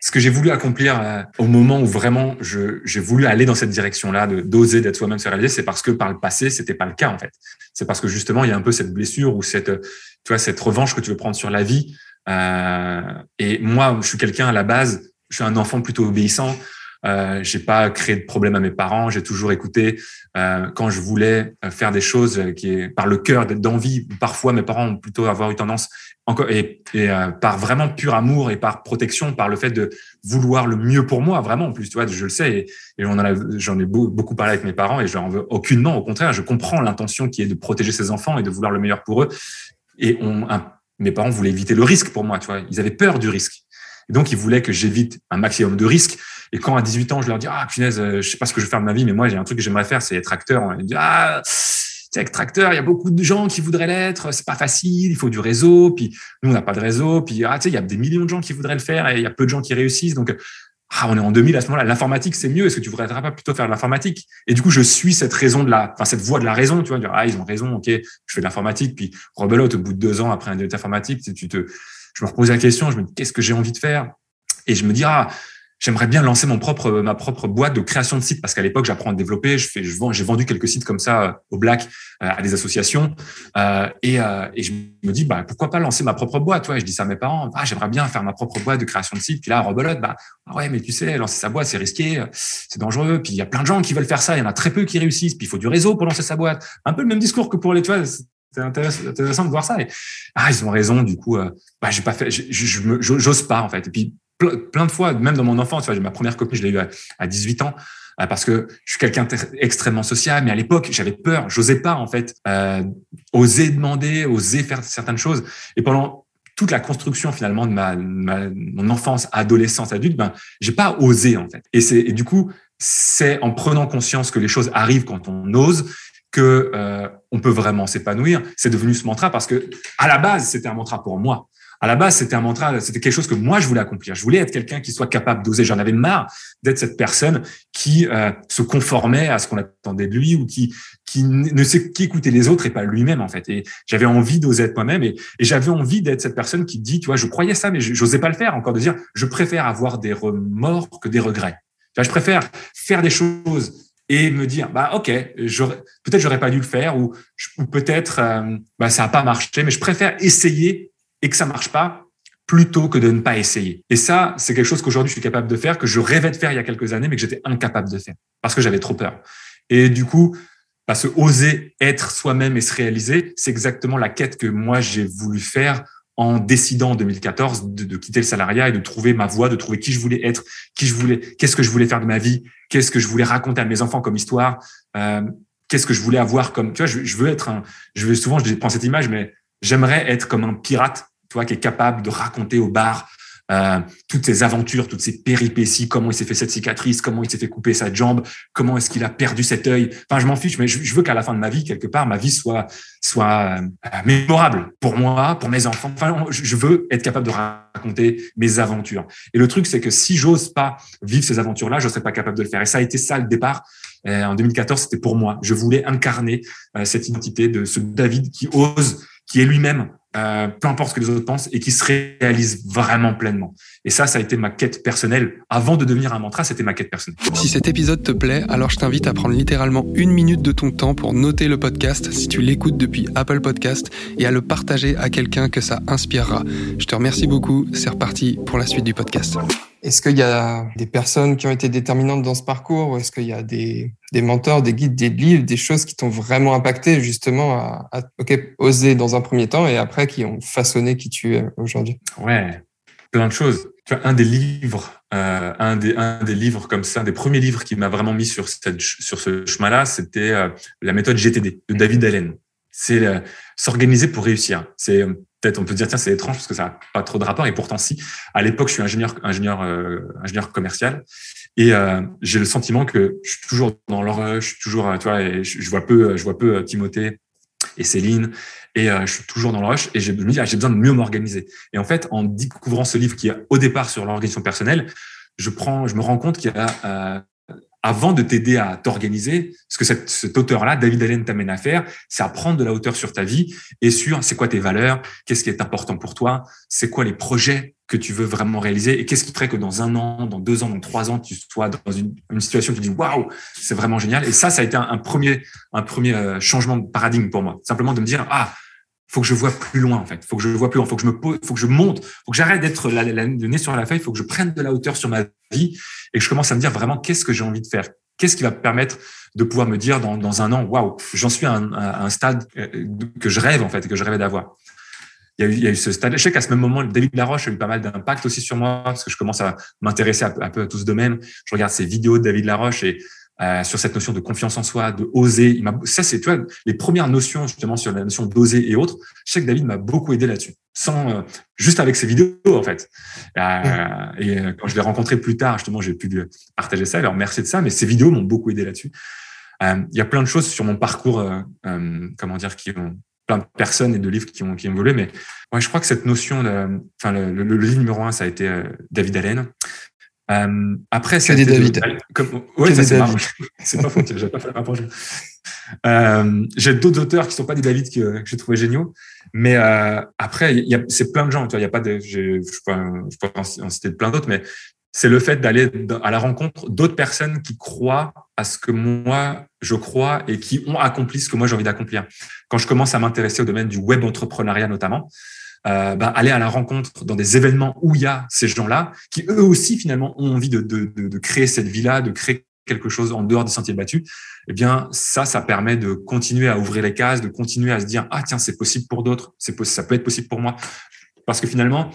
Speaker 1: Ce que j'ai voulu accomplir euh, au moment où vraiment j'ai voulu aller dans cette direction-là, d'oser, d'être soi-même, se réaliser, c'est parce que par le passé, c'était pas le cas, en fait. C'est parce que justement, il y a un peu cette blessure ou cette, tu vois, cette revanche que tu veux prendre sur la vie. Euh, et moi, je suis quelqu'un à la base, je suis un enfant plutôt obéissant. Euh, j'ai pas créé de problème à mes parents. J'ai toujours écouté euh, quand je voulais faire des choses qui est par le cœur, d'envie. Parfois, mes parents ont plutôt avoir eu tendance encore et, et euh, par vraiment pur amour et par protection, par le fait de vouloir le mieux pour moi, vraiment. En plus, tu vois, je le sais et, et j'en j'en ai beaucoup parlé avec mes parents et je leur en veux aucunement. Au contraire, je comprends l'intention qui est de protéger ses enfants et de vouloir le meilleur pour eux. Et on, mes parents voulaient éviter le risque pour moi. Tu vois, ils avaient peur du risque. Et donc, ils voulaient que j'évite un maximum de risques. Et quand à 18 ans, je leur dis, ah, punaise, je sais pas ce que je vais faire de ma vie, mais moi, j'ai un truc que j'aimerais faire, c'est être acteur. Ils disent, ah, c'est être acteur, il y a beaucoup de gens qui voudraient l'être, c'est pas facile, il faut du réseau, puis nous, on n'a pas de réseau, puis, ah, tu sais, il y a des millions de gens qui voudraient le faire et il y a peu de gens qui réussissent. Donc, ah, on est en 2000 à ce moment-là, l'informatique, c'est mieux. Est-ce que tu voudrais pas plutôt faire de l'informatique? Et du coup, je suis cette raison de la, enfin, cette voie de la raison, tu vois, dire, ah, ils ont raison, ok, je fais de l'informatique, puis rebelote, au bout de deux ans après un d'état informatique, tu te, je me repose la question, je me dis, qu'est-ce que j'ai envie de faire? Et je me dis, ah, j'aimerais bien lancer mon propre, ma propre boîte de création de sites parce qu'à l'époque, j'apprends à développer. Je fais, je vends, j'ai vendu quelques sites comme ça euh, au black euh, à des associations. Euh, et, euh, et je me dis, bah, pourquoi pas lancer ma propre boîte? Ouais, je dis ça à mes parents. Ah, j'aimerais bien faire ma propre boîte de création de sites. Puis là, rebelote, bah, ah ouais, mais tu sais, lancer sa boîte, c'est risqué, c'est dangereux. Puis il y a plein de gens qui veulent faire ça. Il y en a très peu qui réussissent. Puis il faut du réseau pour lancer sa boîte. Un peu le même discours que pour les, tu vois, c'est intéressant de voir ça. Ah, ils ont raison. Du coup, bah, j'ai pas fait, j'ose pas en fait. Et puis plein de fois, même dans mon enfance, tu vois, ma première copine, je l'ai eue à, 18 ans euh, parce que je suis quelqu'un extrêmement social, mais à l'époque, j'avais peur, j'osais pas en fait euh, oser demander, oser faire certaines choses. Et pendant toute la construction finalement de ma, mon enfance, adolescence, adulte, ben j'ai pas osé en fait. Et c'est du coup, c'est en prenant conscience que les choses arrivent quand on ose que euh, on peut vraiment s'épanouir. C'est devenu ce mantra parce que à la base, c'était un mantra pour moi à la base, c'était un mantra, c'était quelque chose que moi, je voulais accomplir. Je voulais être quelqu'un qui soit capable d'oser. J'en avais marre d'être cette personne qui euh, se conformait à ce qu'on attendait de lui ou qui, qui ne sait qu'écouter les autres et pas lui-même, en fait. Et j'avais envie d'oser être moi-même et, j'avais envie d'être cette personne qui dit, tu vois, je croyais ça, mais j'osais pas le faire. Encore de dire, je préfère avoir des remords que des regrets. je préfère faire des choses et me dire bah ok peut-être j'aurais pas dû le faire ou, ou peut-être euh, bah ça a pas marché mais je préfère essayer et que ça marche pas plutôt que de ne pas essayer. Et ça, c'est quelque chose qu'aujourd'hui je suis capable de faire, que je rêvais de faire il y a quelques années, mais que j'étais incapable de faire parce que j'avais trop peur. Et du coup, bah, se oser être soi-même et se réaliser, c'est exactement la quête que moi j'ai voulu faire en décidant en 2014 de, de, quitter le salariat et de trouver ma voie, de trouver qui je voulais être, qui je voulais, qu'est-ce que je voulais faire de ma vie, qu'est-ce que je voulais raconter à mes enfants comme histoire, euh, qu'est-ce que je voulais avoir comme, tu vois, je, je veux être un, je veux souvent, je prends cette image, mais j'aimerais être comme un pirate toi, qui est capable de raconter au bar euh, toutes ses aventures, toutes ses péripéties, comment il s'est fait cette cicatrice, comment il s'est fait couper sa jambe, comment est-ce qu'il a perdu cet œil. Enfin, je m'en fiche, mais je, veux qu'à la fin de ma vie, quelque part, ma vie soit soit euh, mémorable pour moi, pour mes enfants. Enfin, je veux être capable de raconter mes aventures. Et le truc, c'est que si j'ose pas vivre ces aventures-là, je serais pas capable de le faire. Et ça a été ça le départ. Euh, en 2014, c'était pour moi. Je voulais incarner cette identité de ce David qui ose, qui est lui-même euh, peu importe ce que les autres pensent, et qui se réalise vraiment pleinement. Et ça, ça a été ma quête personnelle. Avant de devenir un mantra, c'était ma quête personnelle.
Speaker 3: Si cet épisode te plaît, alors je t'invite à prendre littéralement une minute de ton temps pour noter le podcast si tu l'écoutes depuis Apple Podcast et à le partager à quelqu'un que ça inspirera. Je te remercie beaucoup. C'est reparti pour la suite du podcast.
Speaker 2: Est-ce qu'il y a des personnes qui ont été déterminantes dans ce parcours ou est-ce qu'il y a des, des, mentors, des guides, des livres, des choses qui t'ont vraiment impacté justement à, à oser dans un premier temps et après qui ont façonné qui tu es aujourd'hui?
Speaker 1: Ouais, plein de choses. Tu vois, un des livres, euh, un, des, un des livres comme ça, un des premiers livres qui m'a vraiment mis sur, cette, sur ce chemin-là, c'était euh, la méthode GTD de David Allen. C'est euh, s'organiser pour réussir. C'est peut-être on peut dire tiens c'est étrange parce que ça n'a pas trop de rapport et pourtant si. À l'époque je suis ingénieur ingénieur euh, ingénieur commercial et euh, j'ai le sentiment que je suis toujours dans le rush, je suis toujours tu vois je, vois peu je vois peu euh, Timothée et Céline et je suis toujours dans le rush et je me dis ah, j'ai besoin de mieux m'organiser. Et en fait en découvrant ce livre qui est au départ sur l'organisation personnelle, je prends je me rends compte qu'il y a avant de t'aider à t'organiser, ce que cet auteur-là, David Allen, t'amène à faire, c'est à prendre de la hauteur sur ta vie et sur c'est quoi tes valeurs, qu'est-ce qui est important pour toi, c'est quoi les projets que tu veux vraiment réaliser et qu'est-ce qui ferait que dans un an, dans deux ans, dans trois ans, tu sois dans une, une situation où tu dis waouh, c'est vraiment génial. Et ça, ça a été un, premier, un premier euh, changement de paradigme pour moi. Simplement de me dire ah, faut que je vois plus loin en fait. Faut que je vois plus loin. Faut que je me pose, faut que je monte. Faut que j'arrête d'être le nez sur la feuille. Faut que je prenne de la hauteur sur ma vie et que je commence à me dire vraiment qu'est-ce que j'ai envie de faire? Qu'est-ce qui va me permettre de pouvoir me dire dans, dans un an, waouh, j'en suis à un, stade euh, que je rêve en fait, que je rêvais d'avoir. Il y, a eu, il y a eu ce stade. Je sais qu'à ce même moment, David Laroche a eu pas mal d'impact aussi sur moi parce que je commence à m'intéresser un peu à tout ce domaine. Je regarde ses vidéos de David Laroche et euh, sur cette notion de confiance en soi, de oser. Il ça, c'est, tu vois, les premières notions justement sur la notion d'oser et autres. Je sais que David m'a beaucoup aidé là-dessus, sans euh, juste avec ses vidéos en fait. Euh, et euh, quand je l'ai rencontré plus tard, justement, j'ai pu lui partager ça. Alors merci de ça, mais ces vidéos m'ont beaucoup aidé là-dessus. Il y a plein de choses sur mon parcours, comment dire, qui ont plein de personnes et de livres qui ont qui ont évolué, mais ouais, je crois que cette notion enfin, le, le, le livre numéro un, ça a été David Allen. Euh, après,
Speaker 2: c'est des David.
Speaker 1: Comme... Ouais, ça c'est C'est pas faux, j'ai pas fait le. Euh, j'ai d'autres auteurs qui sont pas des David que, que j'ai trouvé géniaux, mais euh, après, c'est plein de gens. Tu vois, il y a pas de, je, je peux, je peux en citer plein d'autres, mais c'est le fait d'aller à la rencontre d'autres personnes qui croient à ce que moi je crois et qui ont accompli ce que moi j'ai envie d'accomplir. Quand je commence à m'intéresser au domaine du web entrepreneuriat notamment, euh, bah, aller à la rencontre dans des événements où il y a ces gens-là qui eux aussi finalement ont envie de, de, de, de créer cette vie-là, de créer quelque chose en dehors des sentiers battus, eh bien ça, ça permet de continuer à ouvrir les cases, de continuer à se dire ah tiens c'est possible pour d'autres, c'est ça peut être possible pour moi, parce que finalement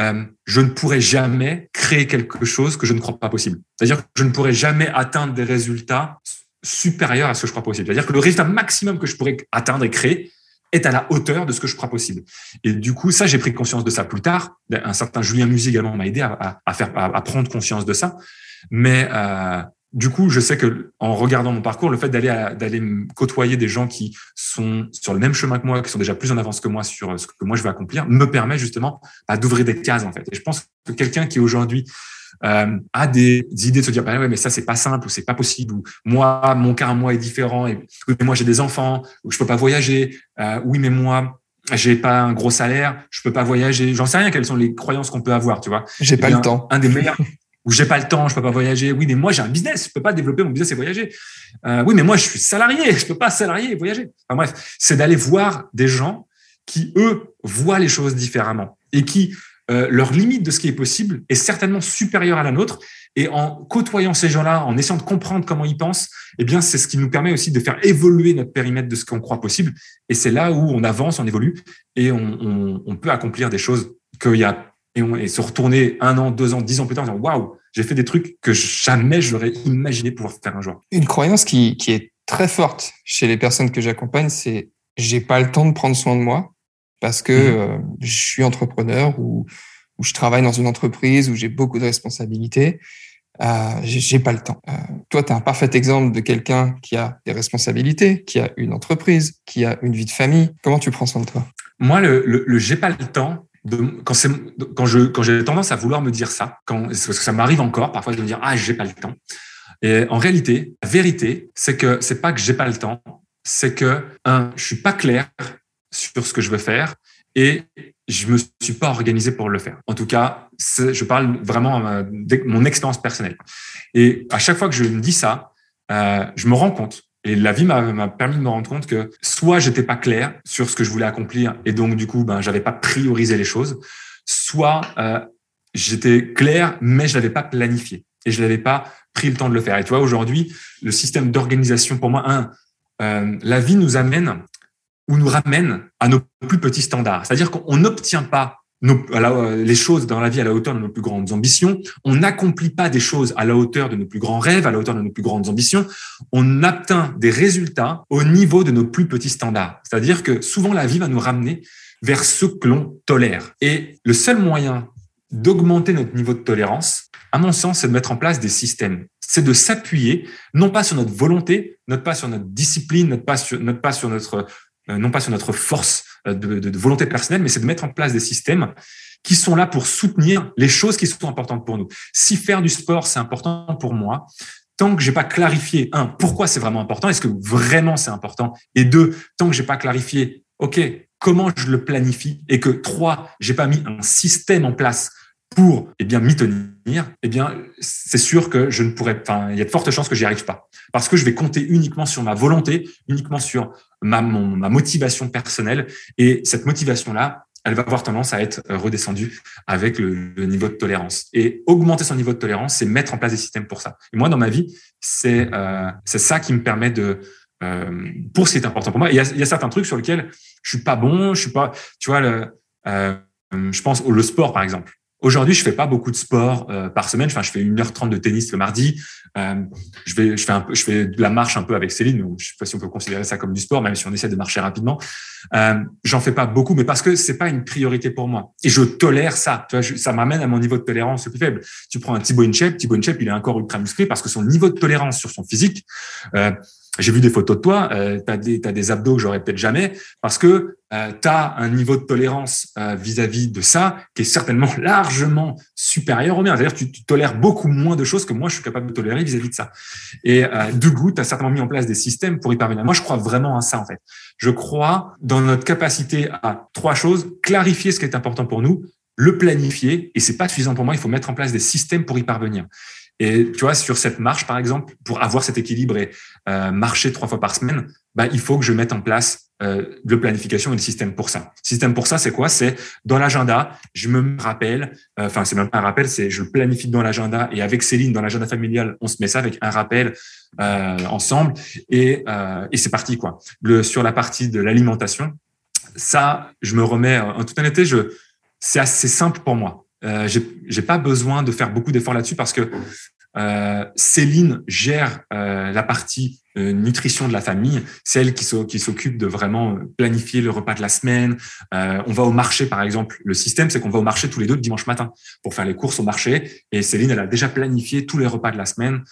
Speaker 1: euh, je ne pourrai jamais créer quelque chose que je ne crois pas possible. C'est-à-dire que je ne pourrai jamais atteindre des résultats supérieurs à ce que je crois possible. C'est-à-dire que le résultat maximum que je pourrais atteindre et créer est à la hauteur de ce que je crois possible. Et du coup, ça, j'ai pris conscience de ça plus tard. Un certain Julien Musy également m'a aidé à, à, faire, à, prendre conscience de ça. Mais euh, du coup, je sais que en regardant mon parcours, le fait d'aller d'aller côtoyer des gens qui sont sur le même chemin que moi, qui sont déjà plus en avance que moi sur ce que moi je veux accomplir, me permet justement bah, d'ouvrir des cases en fait. Et je pense que quelqu'un qui aujourd'hui euh, a des, idées de se dire bah ouais mais ça c'est pas simple ou c'est pas possible ou moi mon cas à moi est différent et oui mais moi j'ai des enfants ou je peux pas voyager euh, oui mais moi j'ai pas un gros salaire, je peux pas voyager, j'en sais rien quelles sont les croyances qu'on peut avoir, tu vois.
Speaker 2: J'ai pas le temps.
Speaker 1: Un des meilleurs ou j'ai pas le temps, je peux pas voyager. Oui, mais moi j'ai un business, je peux pas développer mon business et voyager. Euh, oui, mais moi je suis salarié, je peux pas salarié et voyager. Enfin bref, c'est d'aller voir des gens qui eux voient les choses différemment et qui euh, leur limite de ce qui est possible est certainement supérieure à la nôtre. Et en côtoyant ces gens-là, en essayant de comprendre comment ils pensent, eh bien c'est ce qui nous permet aussi de faire évoluer notre périmètre de ce qu'on croit possible. Et c'est là où on avance, on évolue et on, on, peut accomplir des choses qu'il y a et, se retourner un an, deux ans, dix ans plus tard en disant waouh, j'ai fait des trucs que jamais j'aurais imaginé pouvoir faire un jour.
Speaker 2: Une croyance qui, qui est très forte chez les personnes que j'accompagne, c'est j'ai pas le temps de prendre soin de moi parce que mhm. euh, je suis entrepreneur ou, ou, je travaille dans une entreprise où j'ai beaucoup de responsabilités. Euh, j'ai pas le temps. Euh, toi, tu es un parfait exemple de quelqu'un qui a des responsabilités, qui a une entreprise, qui a une vie de famille. Comment tu prends soin de toi?
Speaker 1: Moi, le, le, le j'ai pas le temps, quand c'est quand je quand j'ai tendance à vouloir me dire ça, quand parce que ça m'arrive encore parfois de me dire ah j'ai pas le temps. Et en réalité, la vérité, c'est que c'est pas que j'ai pas le temps, c'est que un, je suis pas clair sur ce que je veux faire et je me suis pas organisé pour le faire. En tout cas, je parle vraiment euh, de mon expérience personnelle. Et à chaque fois que je me dis ça, euh, je me rends compte et la vie m'a permis de me rendre compte que soit j'étais pas clair sur ce que je voulais accomplir et donc du coup ben j'avais pas priorisé les choses, soit euh, j'étais clair mais je l'avais pas planifié et je n'avais pas pris le temps de le faire. Et tu vois aujourd'hui le système d'organisation pour moi un la vie nous amène ou nous ramène à nos plus petits standards. C'est-à-dire qu'on n'obtient pas euh, les choses dans la vie à la hauteur de nos plus grandes ambitions. On n'accomplit pas des choses à la hauteur de nos plus grands rêves, à la hauteur de nos plus grandes ambitions. On atteint des résultats au niveau de nos plus petits standards. C'est-à-dire que souvent la vie va nous ramener vers ce que l'on tolère. Et le seul moyen d'augmenter notre niveau de tolérance, à mon sens, c'est de mettre en place des systèmes. C'est de s'appuyer, non pas sur notre volonté, non pas sur notre discipline, non pas sur, pas sur notre, non pas sur notre force euh, de volonté personnelle, mais c'est de mettre en place des systèmes qui sont là pour soutenir les choses qui sont importantes pour nous. Si faire du sport, c'est important pour moi, tant que j'ai pas clarifié, un, pourquoi c'est vraiment important, est-ce que vraiment c'est important, et deux, tant que j'ai pas clarifié, ok, comment je le planifie, et que trois, j'ai pas mis un système en place pour eh bien m'y tenir, eh bien c'est sûr que je ne pourrais, enfin il y a de fortes chances que j'y arrive pas, parce que je vais compter uniquement sur ma volonté, uniquement sur ma, ma motivation personnelle, et cette motivation là, elle va avoir tendance à être redescendue avec le, niveau de tolérance. Et augmenter son niveau de tolérance, c'est mettre en place des systèmes pour ça. Et moi dans ma vie, c'est euh, ça qui me permet de euh, pour ce qui est important pour moi. Il y, a, il y a certains trucs sur lesquels je suis pas bon, je suis pas, tu vois, le, euh, je pense au le sport par exemple. Aujourd'hui, je fais pas beaucoup de sport euh, par semaine. Enfin, je fais 1h30 de tennis le mardi. Euh, je vais, je fais un peu, je fais de la marche un peu avec Céline. Donc, je sais pas si on peut considérer ça comme du sport, même si on essaie de marcher rapidement. Euh, J'en fais pas beaucoup, mais parce que c'est pas une priorité pour moi. Et je tolère ça. Tu vois, ça m'amène à mon niveau de tolérance le plus faible. Tu prends un Thibaut Inchep. Thibaut Inchep, il est encore ultra musclé parce que son niveau de tolérance sur son physique, euh, j'ai vu des photos de toi, euh, tu as, des abdos que j'aurais peut-être jamais, parce que euh, tu as un niveau de tolérance euh, vis-à-vis de ça qui est certainement largement supérieur au mien. C'est-à-dire tu, tu, tolères beaucoup moins de choses que moi, je suis capable de tolérer vis-à-vis de ça. Et euh, de goût, tu as certainement mis en place des systèmes pour y parvenir. Moi, je crois vraiment à ça, en fait. Je crois dans notre capacité à trois choses, clarifier ce qui est important pour nous, le planifier et c'est pas suffisant pour moi. Il faut mettre en place des systèmes pour y parvenir. Et tu vois, sur cette marche, par exemple, pour avoir cet équilibre et euh, marcher trois fois par semaine, bah, il faut que je mette en place euh, de planification et le système pour ça. système pour ça, c'est quoi? C'est dans l'agenda, je me rappelle, euh, enfin, c'est même pas un rappel, c'est je le planifie dans l'agenda et avec Céline, dans l'agenda familial, on se met ça avec un rappel euh, ensemble et, euh, et c'est parti, quoi. Le, sur la partie de l'alimentation, ça, je me remets, en toute honnêteté, je, c'est assez simple pour moi. Euh, j'ai pas besoin de faire beaucoup d'efforts là-dessus parce que euh, Céline gère euh, la partie euh, nutrition de la famille, c'est elle qui s'occupe de vraiment planifier le repas de la semaine. Euh, on va au marché, par exemple. Le système, c'est qu'on va au marché tous les deux le dimanche matin pour faire les courses au marché. Et Céline, elle a déjà planifié tous les repas de la semaine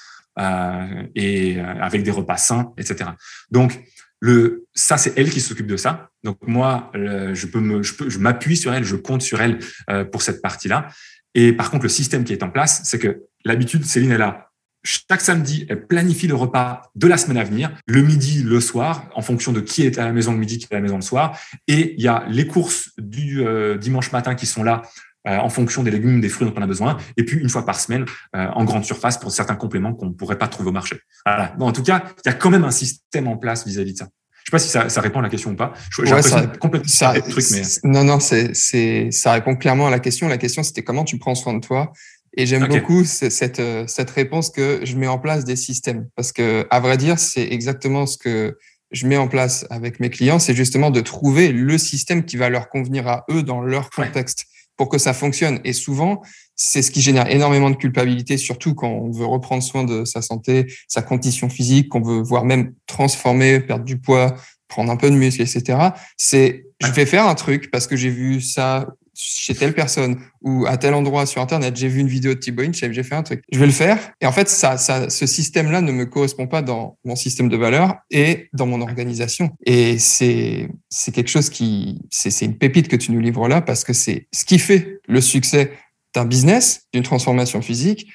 Speaker 1: et avec des repas sains, etc. Donc, le, ça, c'est elle qui s'occupe de ça. Donc moi, je peux me, je peux, je m'appuie sur elle, je compte sur elle euh, pour cette partie-là. Et par contre, le système qui est en place, c'est que l'habitude, Céline est là. Chaque samedi, elle planifie le repas de la semaine à venir, le midi, le soir, en fonction de qui est à la maison le midi, qui est à la maison le soir. Et il y a les courses du euh, dimanche matin qui sont là euh, en fonction des légumes, des fruits dont on a besoin, et puis une fois par semaine en grande surface pour certains compléments qu'on ne pourrait pas trouver au marché. Voilà. Bon, en tout cas, il y a quand même un système en place vis-à-vis de ça. Je sais pas si ça, ça, répond à la question ou pas.
Speaker 2: Je, ouais, ça, complètement ça, truc, mais... Non, non, c'est, c'est, ça répond clairement à la question. La question, c'était comment tu prends soin de toi. Et j'aime beaucoup cette, euh, cette réponse que je mets en place des systèmes. Parce que, à vrai dire, c'est exactement ce que je mets en place avec mes clients. C'est justement de trouver le système qui va leur convenir à eux dans leur contexte pour que ça fonctionne. Et souvent, c'est ce qui génère énormément de culpabilité, surtout quand on veut reprendre soin de sa santé, sa condition physique, qu'on veut voir même transformer, perdre du poids, prendre un peu de muscle, etc. C'est, je vais faire un truc parce que j'ai vu ça chez telle personne ou à tel endroit sur Internet, j'ai vu une vidéo de Thibaut j'ai fait un truc. Je vais le faire. Et en fait, ça, ça, ce système-là ne me correspond pas dans mon système de valeurs et dans mon organisation. Et c'est, c'est quelque chose qui, c'est, c'est une pépite que tu nous livres là parce que c'est ce qui fait le succès d'un business, d'une transformation physique,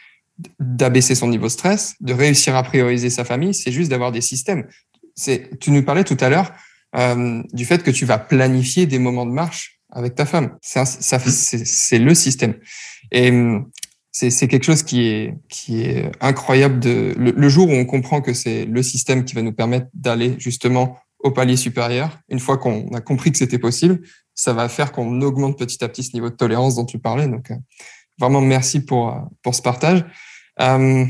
Speaker 2: d'abaisser son niveau de stress, de réussir à prioriser sa famille, c'est juste d'avoir des systèmes. C'est, tu nous parlais tout à l'heure euh, du fait que tu vas planifier des moments de marche avec ta femme. C'est, mmh. c'est, le système. Et c'est, c'est quelque chose qui est, qui est incroyable. De, le, le jour où on comprend que c'est le système qui va nous permettre d'aller justement au palier supérieur, une fois qu'on a compris que c'était possible, ça va faire qu'on augmente petit à petit ce niveau de tolérance dont tu parlais. Donc, euh, vraiment, merci pour, euh, pour ce partage. Euh,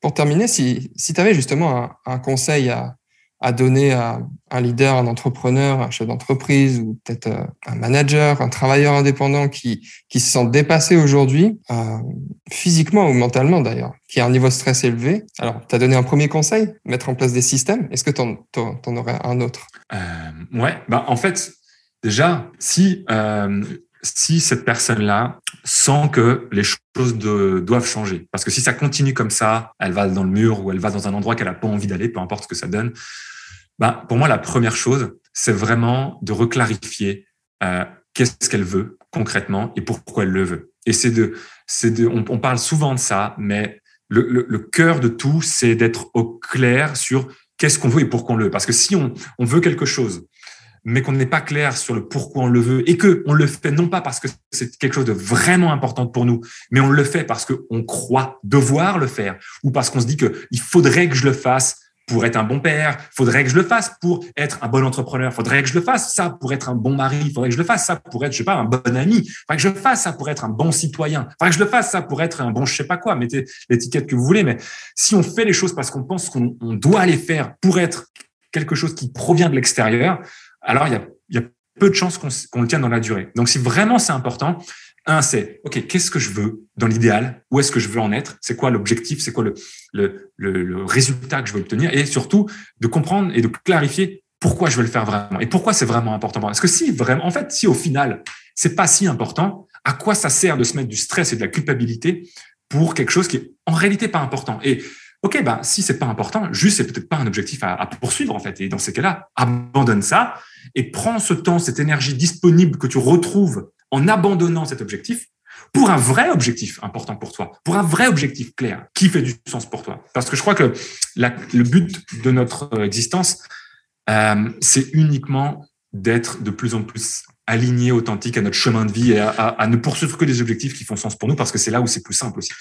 Speaker 2: pour terminer, si, si tu avais justement un, un, conseil à, à donner à un leader, un entrepreneur, un chef d'entreprise ou peut-être un manager, un travailleur indépendant qui, qui se sent dépassé aujourd'hui, euh, physiquement ou mentalement d'ailleurs, qui a un niveau de stress élevé. Alors, tu as donné un premier conseil, mettre en place des systèmes. Est-ce que tu en, aurais un autre?
Speaker 1: Euh, Ouais, bah, en fait, Déjà, si euh, si cette personne-là sent que les choses doivent changer, parce que si ça continue comme ça, elle va dans le mur ou elle va dans un endroit qu'elle a pas envie d'aller, peu importe ce que ça donne. Ben, pour moi, la première chose, c'est vraiment de reclarifier euh, qu'est-ce qu'elle veut concrètement et pourquoi elle le veut. Et c'est de, c'est de, on, parle souvent de ça, mais le cœur de tout, c'est d'être au clair sur qu'est-ce qu'on veut et pourquoi on le veut. Parce que si on, on veut quelque chose mais qu'on n'est pas clair sur le pourquoi on le veut et que on le fait non pas parce que c'est quelque chose de vraiment important pour nous, mais on le fait parce qu'on croit devoir le faire ou parce qu'on se dit que il faudrait que je le fasse pour être un bon père, faudrait que je le fasse pour être un bon entrepreneur, faudrait que je le fasse ça pour être un bon mari, faudrait que je le fasse ça pour être, je sais pas, un bon ami, faudrait que je fasse ça pour être un bon citoyen, faudrait que je le fasse ça pour être un bon je sais pas quoi, mettez l'étiquette que vous voulez, mais si on fait les choses parce qu'on pense qu'on doit les faire pour être quelque chose qui provient de l'extérieur, alors il y a peu de chances qu'on le tienne dans la durée. Donc, si vraiment c'est important, un, c'est, OK, qu'est-ce que je veux dans l'idéal? Où est-ce que je veux en être? C'est quoi l'objectif? C'est quoi le, résultat que je veux obtenir? Et surtout, de comprendre et de clarifier pourquoi je veux le faire vraiment et pourquoi c'est vraiment important. Parce que si vraiment, en fait, si au final, c'est pas si important, à quoi ça sert de se mettre du stress et de la culpabilité pour quelque chose qui est en réalité pas important? Et OK, ben, si c'est pas important, juste c'est peut-être pas un objectif à, à, poursuivre en fait. Et dans ces cas-là, abandonne ça et prends ce temps, cette énergie disponible que tu retrouves en abandonnant cet objectif pour un vrai objectif important pour toi, pour un vrai objectif clair qui fait du sens pour toi. Parce que je crois que le but de notre existence, euh, c'est uniquement d'être de plus en plus aligné, authentique à notre chemin de vie et à, ne poursuivre que des objectifs qui font sens pour nous parce que c'est là où c'est plus simple aussi.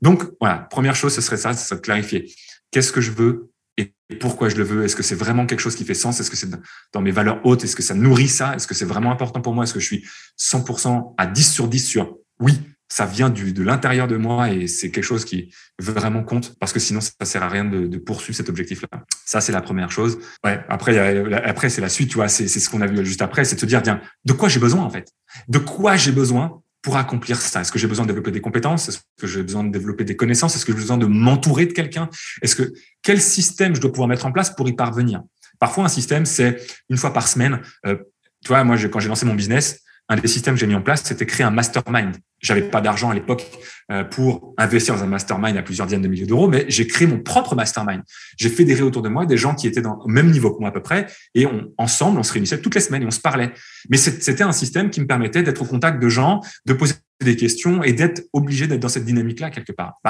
Speaker 1: Donc, voilà, première chose, ce serait ça, c'est de clarifier. Qu'est-ce que je veux et pourquoi je le veux? Est-ce que c'est vraiment quelque chose qui fait sens? Est-ce que c'est dans mes valeurs hautes? Est-ce que ça nourrit ça? Est-ce que c'est vraiment important pour moi? Est-ce que je suis 100% à 10 sur 10 sur oui, ça vient du, de l'intérieur de moi et c'est quelque chose qui vraiment compte parce que sinon ça sert à rien de, de poursuivre cet objectif-là. Ça c'est la première chose. Ouais. Après, après c'est la suite, tu vois. C'est ce qu'on a vu juste après, c'est de se dire tiens, de quoi j'ai besoin en fait? De quoi j'ai besoin pour accomplir ça? Est-ce que j'ai besoin de développer des compétences? Est-ce que j'ai besoin de développer des connaissances? Est-ce que j'ai besoin de m'entourer de quelqu'un? Est-ce que quel système je dois pouvoir mettre en place pour y parvenir? Parfois, un système, c'est une fois par semaine. Euh, tu vois, moi, quand j'ai lancé mon business, un des systèmes que j'ai mis en place, c'était créer un mastermind. J'avais pas d'argent à l'époque euh, pour investir dans un mastermind à plusieurs dizaines de milliers d'euros, mais j'ai créé mon propre mastermind. J'ai fédéré autour de moi des gens qui étaient dans, au même niveau que moi à peu près, et on, ensemble, on se réunissait toutes les semaines et on se parlait. Mais c'était un système qui me permettait d'être au contact de gens, de poser des questions et d'être obligé d'être dans cette dynamique-là quelque part.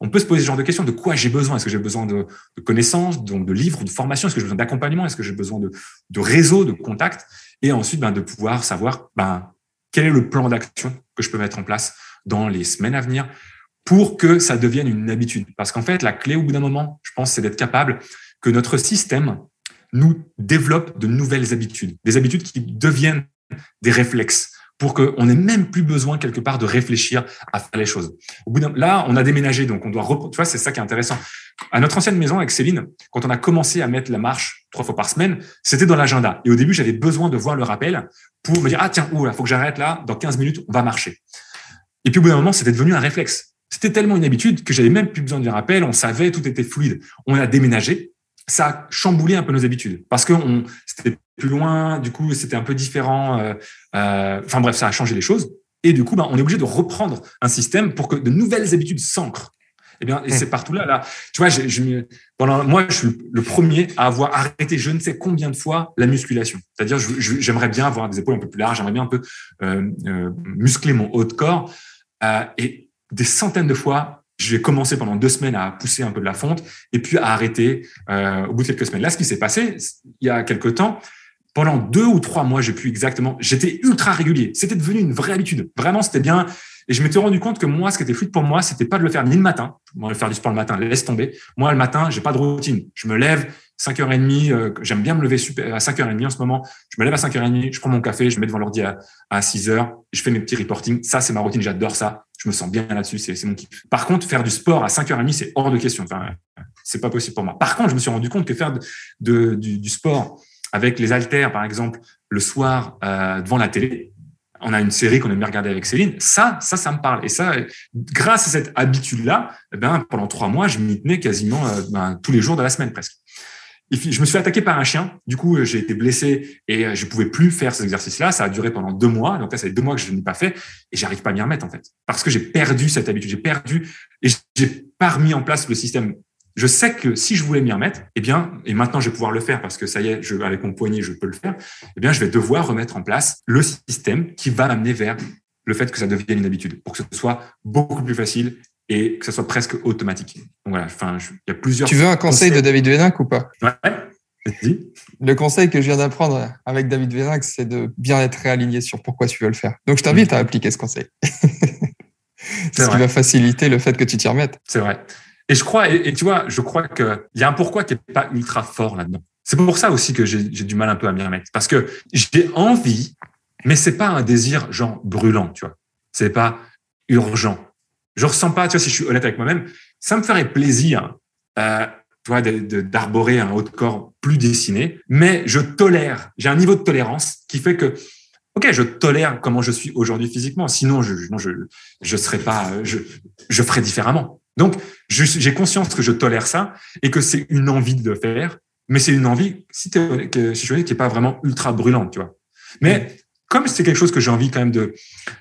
Speaker 1: on peut se poser ce genre de questions. De quoi j'ai besoin? Est-ce que j'ai besoin de, connaissances, de livres, de formation Est-ce que j'ai besoin d'accompagnement? Est-ce que j'ai besoin de, de réseau, de contacts? Et ensuite ben, de pouvoir savoir ben, quel est le plan d'action que je peux mettre en place dans les semaines à venir pour que ça devienne une habitude? Parce qu'en fait, la clé au bout d'un moment, je pense, c'est d'être capable que notre système nous développe de nouvelles habitudes, des habitudes qui deviennent des réflexes pour qu'on n'ait même plus besoin quelque part de réfléchir à faire les choses. Au là, on a déménagé, donc on doit. Tu vois, c'est ça qui est intéressant. À notre ancienne maison avec Céline, quand on a commencé à mettre la marche trois fois par semaine, c'était dans l'agenda. Et au début, j'avais besoin de voir le rappel pour me dire ah tiens, il faut que j'arrête là. Dans 15 minutes, on va marcher. Et puis au bout d'un moment, c'était devenu un réflexe. C'était tellement une habitude que j'avais même plus besoin du rappel. On savait, tout était fluide. On a déménagé ça a chamboulé un peu nos habitudes parce que c'était plus loin, du coup c'était un peu différent. Euh, euh, enfin bref, ça a changé les choses. Et du coup, ben, on est obligé de reprendre un système pour que de nouvelles habitudes s'ancrent. Eh bien, et c'est partout là. Là, tu vois, je, pendant moi, je suis le premier à avoir arrêté je ne sais combien de fois la musculation. C'est-à-dire, j'aimerais bien avoir des épaules un peu plus larges, j'aimerais bien un peu euh, muscler mon haut de corps. Et des centaines de fois, j'ai commencé pendant deux semaines à pousser un peu de la fonte et puis à arrêter euh, au bout de quelques semaines. Là, ce qui s'est passé, il y a quelques temps, pendant deux ou trois mois, j'ai pu exactement, j'étais ultra régulier. C'était devenu une vraie habitude. Vraiment, c'était bien. Et je m'étais rendu compte que moi, ce qui était fluide pour moi, c'était pas de le faire ni le matin. Moi, le faire du sport le matin, laisse tomber. Moi, le matin, j'ai pas de routine. Je me lève 5h30, euh, j'aime bien me lever super, à 5h30 en ce moment. Je me lève à 5h30, je prends mon café, je me mets devant l'ordi à, à 6h, je fais mes petits reporting. Ça, c'est ma routine, j'adore ça. Je me sens bien là-dessus, c'est mon kiff. Par contre, faire du sport à 5h30, c'est hors de question. Enfin, c'est pas possible pour moi. Par contre, je me suis rendu compte que faire du, sport avec les haltères, par exemple, le soir euh, devant la télé, on a une série qu'on aime bien regarder avec Céline. Ça, ça, ça me parle. Et ça, grâce à cette habitude-là, eh ben, pendant trois mois, je m'y tenais quasiment euh, ben, tous les jours de la semaine presque. Je me suis fait attaquer par un chien. Du coup, j'ai été blessé et euh, je pouvais plus faire ces exercices-là. Ça a duré pendant deux mois. Donc là, ça fait deux mois que je n'ai pas fait et j'arrive pas à m'y remettre en fait, parce que j'ai perdu cette habitude. J'ai perdu et j'ai pas remis en place le système. Je sais que si je voulais m'y remettre, eh bien, et maintenant je vais pouvoir le faire parce que ça y est, avec mon poignet, je peux le faire. Eh bien, je vais devoir remettre en place le système qui va m'amener vers le fait que ça devienne une habitude, pour que ce soit beaucoup plus facile et que ça soit presque automatique. Donc voilà, enfin, il y a plusieurs.
Speaker 2: Tu veux un conseil, de David Véninck ou pas?
Speaker 1: Ouais.
Speaker 2: Le conseil que je viens d'apprendre avec David Véninck, c'est de bien être réaligné sur pourquoi tu veux le faire. Donc je t'invite à appliquer ce conseil. c'est ce qui va faciliter le fait que tu t'y remettes.
Speaker 1: C'est vrai. Et je crois, et, tu vois, je crois qu'il y a un pourquoi qui n'est pas ultra fort là-dedans. C'est pour ça aussi que j'ai du mal un peu à m'y remettre. Parce que j'ai envie, mais c'est pas un désir genre brûlant, tu vois. C'est pas urgent. Je ressens pas, tu vois, si je suis honnête avec moi-même, ça me ferait plaisir, euh, tu vois, d'arborer un haut de corps plus dessiné, mais je tolère, j'ai un niveau de tolérance qui fait que, ok, je tolère comment je suis aujourd'hui physiquement, sinon je, non, je, je serais pas, je, je ferais différemment. Donc, j'ai conscience que je tolère ça et que c'est une envie de le faire, mais c'est une envie, si, que, si je veux qui est pas vraiment ultra brûlante, tu vois. Mais comme c'est quelque chose que j'ai envie quand même de,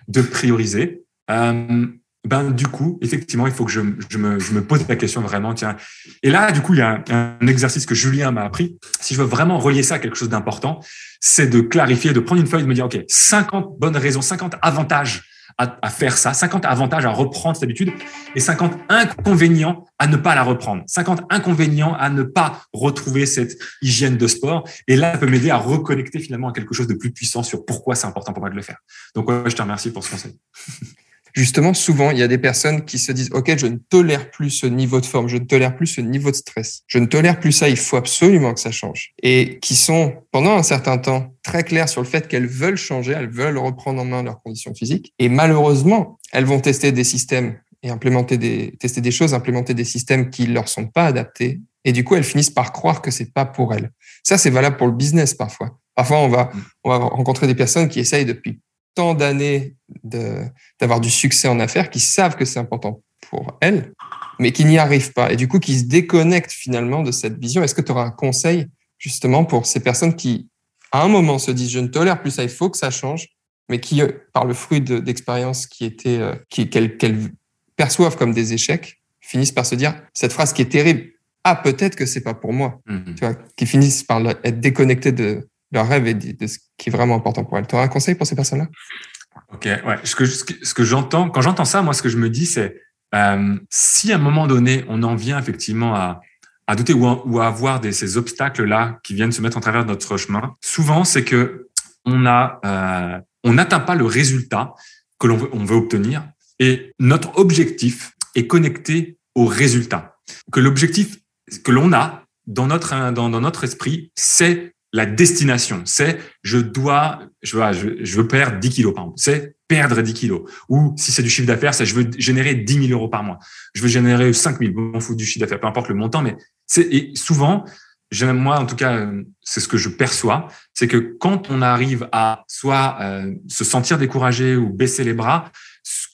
Speaker 1: de prioriser, euh, ben du coup, effectivement, il faut que je, je, me, je, me, pose la question vraiment, tiens. Et là, du coup, il y a un, exercice que Julien m'a appris. Si je veux vraiment relier ça à quelque chose d'important, c'est de clarifier, de prendre une feuille, de me dire, OK, 50 bonnes raisons, 50 avantages à, faire ça, 50 avantages à reprendre cette habitude et 50 inconvénients à ne pas la reprendre, 50 inconvénients à ne pas retrouver cette hygiène de sport. Et là, ça peut m'aider à reconnecter finalement à quelque chose de plus puissant sur pourquoi c'est important pour moi de le faire. Donc, je te remercie pour ce conseil.
Speaker 2: justement, souvent, il y a des personnes qui se disent, OK, je ne tolère plus ce niveau de forme, je ne tolère plus ce niveau de stress, je ne tolère plus ça, il faut absolument que ça change. Et qui sont, pendant un certain temps, très claires sur le fait qu'elles veulent changer, elles veulent reprendre en main leurs conditions physiques. Et malheureusement, elles vont tester des systèmes et implémenter des, tester des choses, implémenter des systèmes qui leur sont pas adaptés. Et du coup, elles finissent par croire que c'est pas pour elles. Ça, c'est valable pour le business parfois. Parfois, on va, on va rencontrer des personnes qui essayent depuis tant d'années d'avoir du succès en affaires, qui savent que c'est important pour elles, mais qui n'y arrivent pas. Et du coup, qui se déconnectent finalement de cette vision. Est-ce que tu auras un conseil justement pour ces personnes qui, à un moment, se disent je ne tolère plus ça, il faut que ça change, mais qui, euh, par le fruit d'expériences qui étaient, euh, qui, qu'elles, perçoivent comme des échecs, finissent par se dire cette phrase qui est terrible. Ah, peut-être que c'est pas pour moi. Mmh. Tu vois, qui finissent par être déconnectés de, leur rêve et de ce qui est vraiment important pour elles. Tu auras un conseil pour ces personnes-là?
Speaker 1: Ok, ouais. Ce que, ce que, j'entends, quand j'entends ça, moi, ce que je me dis, c'est euh, si à un moment donné, on en vient effectivement à, à douter ou à, ou à avoir des, ces obstacles-là qui viennent se mettre en travers de notre chemin, souvent, c'est que on a, euh, on n'atteint pas le résultat que l'on veut, on veut obtenir et notre objectif est connecté au résultat. Que l'objectif que l'on a dans notre, dans, dans notre esprit, c'est la destination, c'est je dois, je veux, je, veux perdre 10 kilos par c'est perdre 10 kilos. Ou si c'est du chiffre d'affaires, c'est je veux générer 10 000 euros par mois. Je veux générer 5 000, bon, fout du chiffre d'affaires, peu importe le montant, mais c'est, et souvent, moi en tout cas, c'est ce que je perçois, c'est que quand on arrive à soit euh, se sentir découragé ou baisser les bras,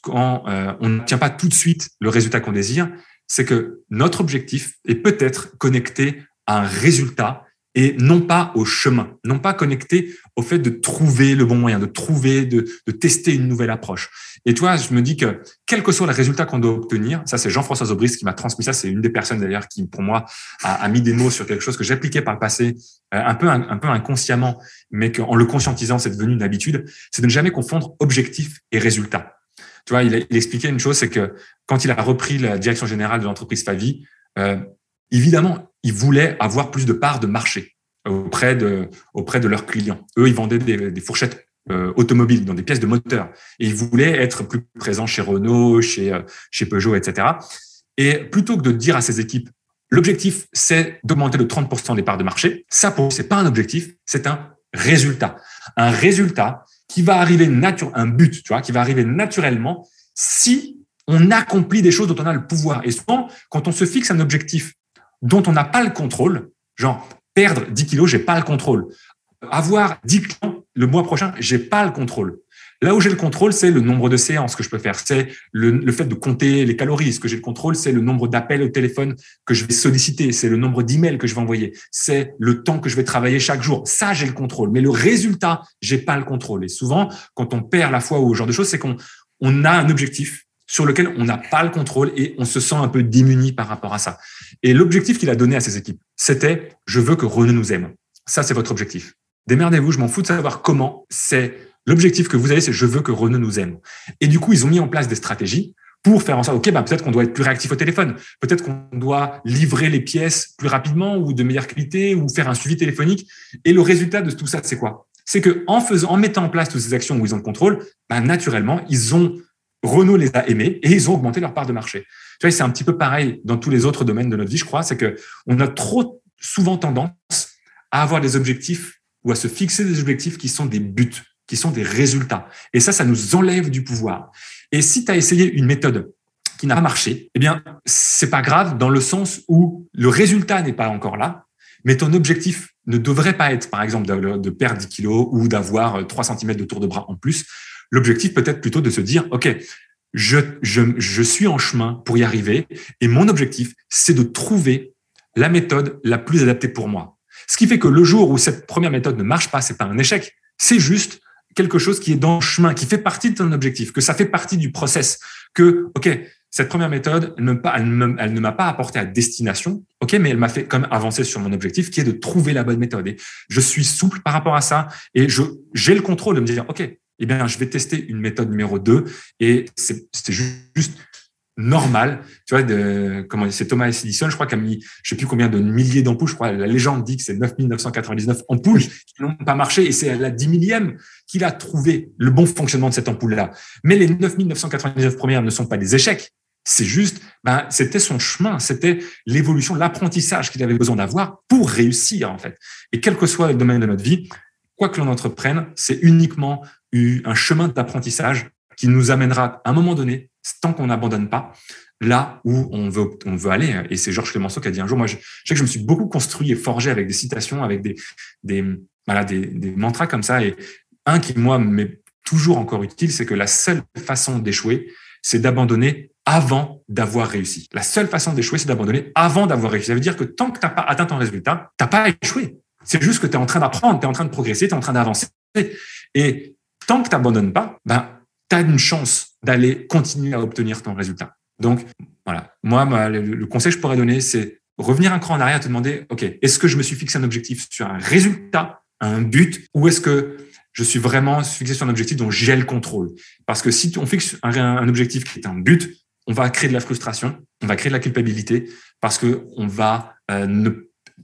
Speaker 1: quand euh, on n'obtient pas tout de suite le résultat qu'on désire, c'est que notre objectif est peut-être connecté à un résultat et non pas au chemin, non pas connecté au fait de trouver le bon moyen, de trouver, de, de tester une nouvelle approche. Et toi, je me dis que quel que soit le résultat qu'on doit obtenir, ça c'est Jean-François Zobris qui m'a transmis ça, c'est une des personnes d'ailleurs qui pour moi a, a, mis des mots sur quelque chose que j'appliquais par le passé, euh, un peu un, peu inconsciemment, mais qu'en le conscientisant, c'est devenu une habitude, c'est de ne jamais confondre objectif et résultat. Tu vois, il, il expliquait une chose, c'est que quand il a repris la direction générale de l'entreprise Favi, euh, évidemment, ils voulaient avoir plus de parts de marché auprès de, auprès de leurs clients. Eux, ils vendaient des, fourchettes euh, automobiles, dans des pièces de moteur. Et ils voulaient être plus présents chez Renault, chez, euh, chez Peugeot, etc. Et plutôt que de dire à ces équipes, l'objectif, c'est d'augmenter de 30% des parts de marché, ça, pour c'est pas un objectif, c'est un résultat. Un résultat qui va arriver naturellement, un but, tu vois, qui va arriver naturellement si on accomplit des choses dont on a le pouvoir. Et souvent, quand on se fixe un objectif dont on n'a pas le contrôle, genre perdre 10 kilos, j'ai pas le contrôle. Avoir 10 clients le mois prochain, j'ai pas le contrôle. Là où j'ai le contrôle, c'est le nombre de séances que je peux faire, c'est le, fait de compter les calories. Ce que j'ai le contrôle, c'est le nombre d'appels au téléphone que je vais solliciter, c'est le nombre d'emails que je vais envoyer, c'est le temps que je vais travailler chaque jour. Ça, j'ai le contrôle. Mais le résultat, j'ai pas le contrôle. Et souvent, quand on perd la foi ou ce genre de choses, c'est qu'on on a un objectif, sur lequel on n'a pas le contrôle et on se sent un peu démuni par rapport à ça. Et l'objectif qu'il a donné à ses équipes, c'était je veux que Renault nous aime. Ça, c'est votre objectif. Démerdez-vous, je m'en fous de savoir comment. C'est l'objectif que vous avez, c'est je veux que Renault nous aime. Et du coup, ils ont mis en place des stratégies pour faire en sorte, OK, bah, peut-être qu'on doit être plus réactif au téléphone, peut-être qu'on doit livrer les pièces plus rapidement ou de meilleure qualité ou faire un suivi téléphonique. Et le résultat de tout ça, c'est quoi? C'est que en faisant, en mettant en place toutes ces actions où ils ont le contrôle, bah, naturellement, ils ont Renault les a aimés et ils ont augmenté leur part de marché. Tu vois, c'est un petit peu pareil dans tous les autres domaines de notre vie, je crois, c'est que on a trop souvent tendance à avoir des objectifs ou à se fixer des objectifs qui sont des buts, qui sont des résultats. Et ça, ça nous enlève du pouvoir. Et si tu as essayé une méthode qui n'a pas marché, eh bien, c'est pas grave dans le sens où le résultat n'est pas encore là, mais ton objectif ne devrait pas être, par exemple, de, perdre 10 kilos ou d'avoir 3 cm de tour de bras en plus. L'objectif peut être plutôt de se dire, OK, je, je, je suis en chemin pour y arriver et mon objectif, c'est de trouver la méthode la plus adaptée pour moi. Ce qui fait que le jour où cette première méthode ne marche pas, c'est pas un échec, c'est juste quelque chose qui est dans le chemin, qui fait partie de ton objectif, que ça fait partie du process, que, OK, cette première méthode, elle ne, m'a pas apporté à destination, ok, mais elle m'a fait comme avancer sur mon objectif, qui est de trouver la bonne méthode. Et je suis souple par rapport à ça, et je j'ai le contrôle de me dire, ok, eh bien, je vais tester une méthode numéro 2 et c'est juste normal. Tu vois, comment c'est Thomas Edison, je crois, qui a mis, je sais plus combien de milliers d'ampoules. Je crois, la légende dit que c'est 9999 ampoules qui n'ont pas marché et c'est à la 10 millième qu'il a trouvé le bon fonctionnement de cette ampoule-là. Mais les 9999 premières ne sont pas des échecs. C'est juste, ben, c'était son chemin, c'était l'évolution, l'apprentissage qu'il avait besoin d'avoir pour réussir, en fait. Et quel que soit le domaine de notre vie, quoi que l'on entreprenne, c'est uniquement un chemin d'apprentissage qui nous amènera à un moment donné, tant qu'on n'abandonne pas, là où on veut, on veut aller. Et c'est Georges Clemenceau qui a dit un jour, moi, je, sais que je me suis beaucoup construit et forgé avec des citations, avec des, des, voilà, des, des mantras comme ça. Et un qui, moi, m'est toujours encore utile, c'est que la seule façon d'échouer, c'est d'abandonner avant d'avoir réussi. La seule façon d'échouer, c'est d'abandonner avant d'avoir réussi. Ça veut dire que tant que tu n'as pas atteint ton résultat, tu n'as pas échoué. C'est juste que tu es en train d'apprendre, tu es en train de progresser, tu es en train d'avancer. Et tant que tu n'abandonnes pas, ben, tu as une chance d'aller continuer à obtenir ton résultat. Donc, voilà. Moi, le, conseil que je pourrais donner, c'est revenir un cran en arrière te demander, OK, est-ce que je me suis fixé un objectif sur un résultat, un but, ou est-ce que je suis vraiment fixé sur un objectif dont j'ai le contrôle? Parce que si on fixe un, objectif qui est un but, on va créer de la frustration, on va créer de la culpabilité, parce que on va euh,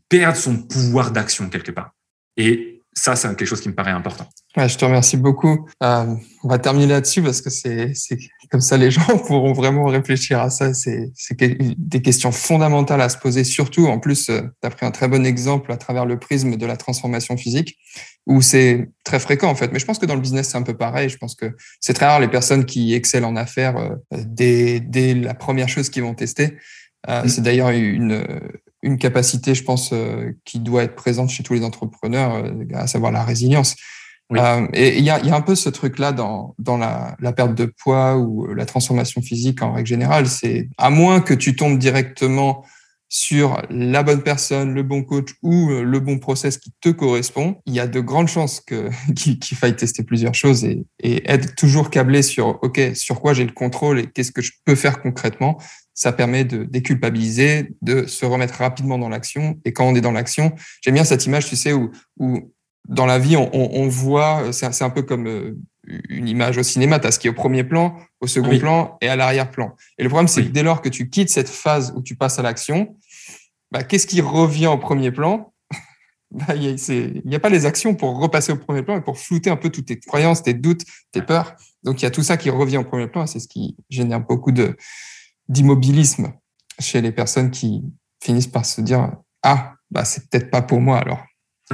Speaker 1: perdre son pouvoir d'action quelque part. Et ça, c'est quelque chose qui me paraît important.
Speaker 2: je te remercie beaucoup. Euh, on va terminer là-dessus parce que c'est comme ça les gens pourront vraiment réfléchir à ça. C'est des questions fondamentales à se poser, surtout en plus, euh, tu as pris un très bon exemple à travers le prisme de la transformation physique, où c'est très fréquent en fait. Mais je pense que dans le business, c'est un peu pareil. Je pense que c'est très rare les personnes qui excellent en affaires euh, dès, dès, la première chose qu'ils vont tester. Mm. C'est d'ailleurs une, une capacité, je pense, euh, qui doit être présente chez tous les entrepreneurs, euh, à savoir la résilience. Euh, et il y a, y a, un peu ce truc-là dans, dans la, la, perte de poids ou la transformation physique en règle générale. C'est à moins que tu tombes directement sur la bonne personne, le bon coach ou le bon process qui te correspond, il y a de grandes chances que qu'il faille tester plusieurs choses et, et être toujours câblé sur OK, sur quoi j'ai le contrôle et qu'est-ce que je peux faire concrètement ça permet de déculpabiliser, de se remettre rapidement dans l'action. Et quand on est dans l'action, j'aime bien cette image, tu sais, où, où dans la vie, on, on voit, c'est un peu comme euh, une image au cinéma, tu as ce qui est au premier plan, au second plan et à l'arrière-plan. Et le problème, c'est que dès lors que tu quittes cette phase où tu passes à l'action, bah, qu'est-ce qui revient au premier plan? Bah, Il n'y a, a, pas les actions pour repasser au premier plan et pour flouter un peu toutes tes croyances, tes doutes, tes peurs. Donc, il y a tout ça qui revient au premier plan et c'est ce qui génère beaucoup de, d'immobilisme chez les personnes qui finissent par se dire ah bah c'est peut-être pas pour moi alors.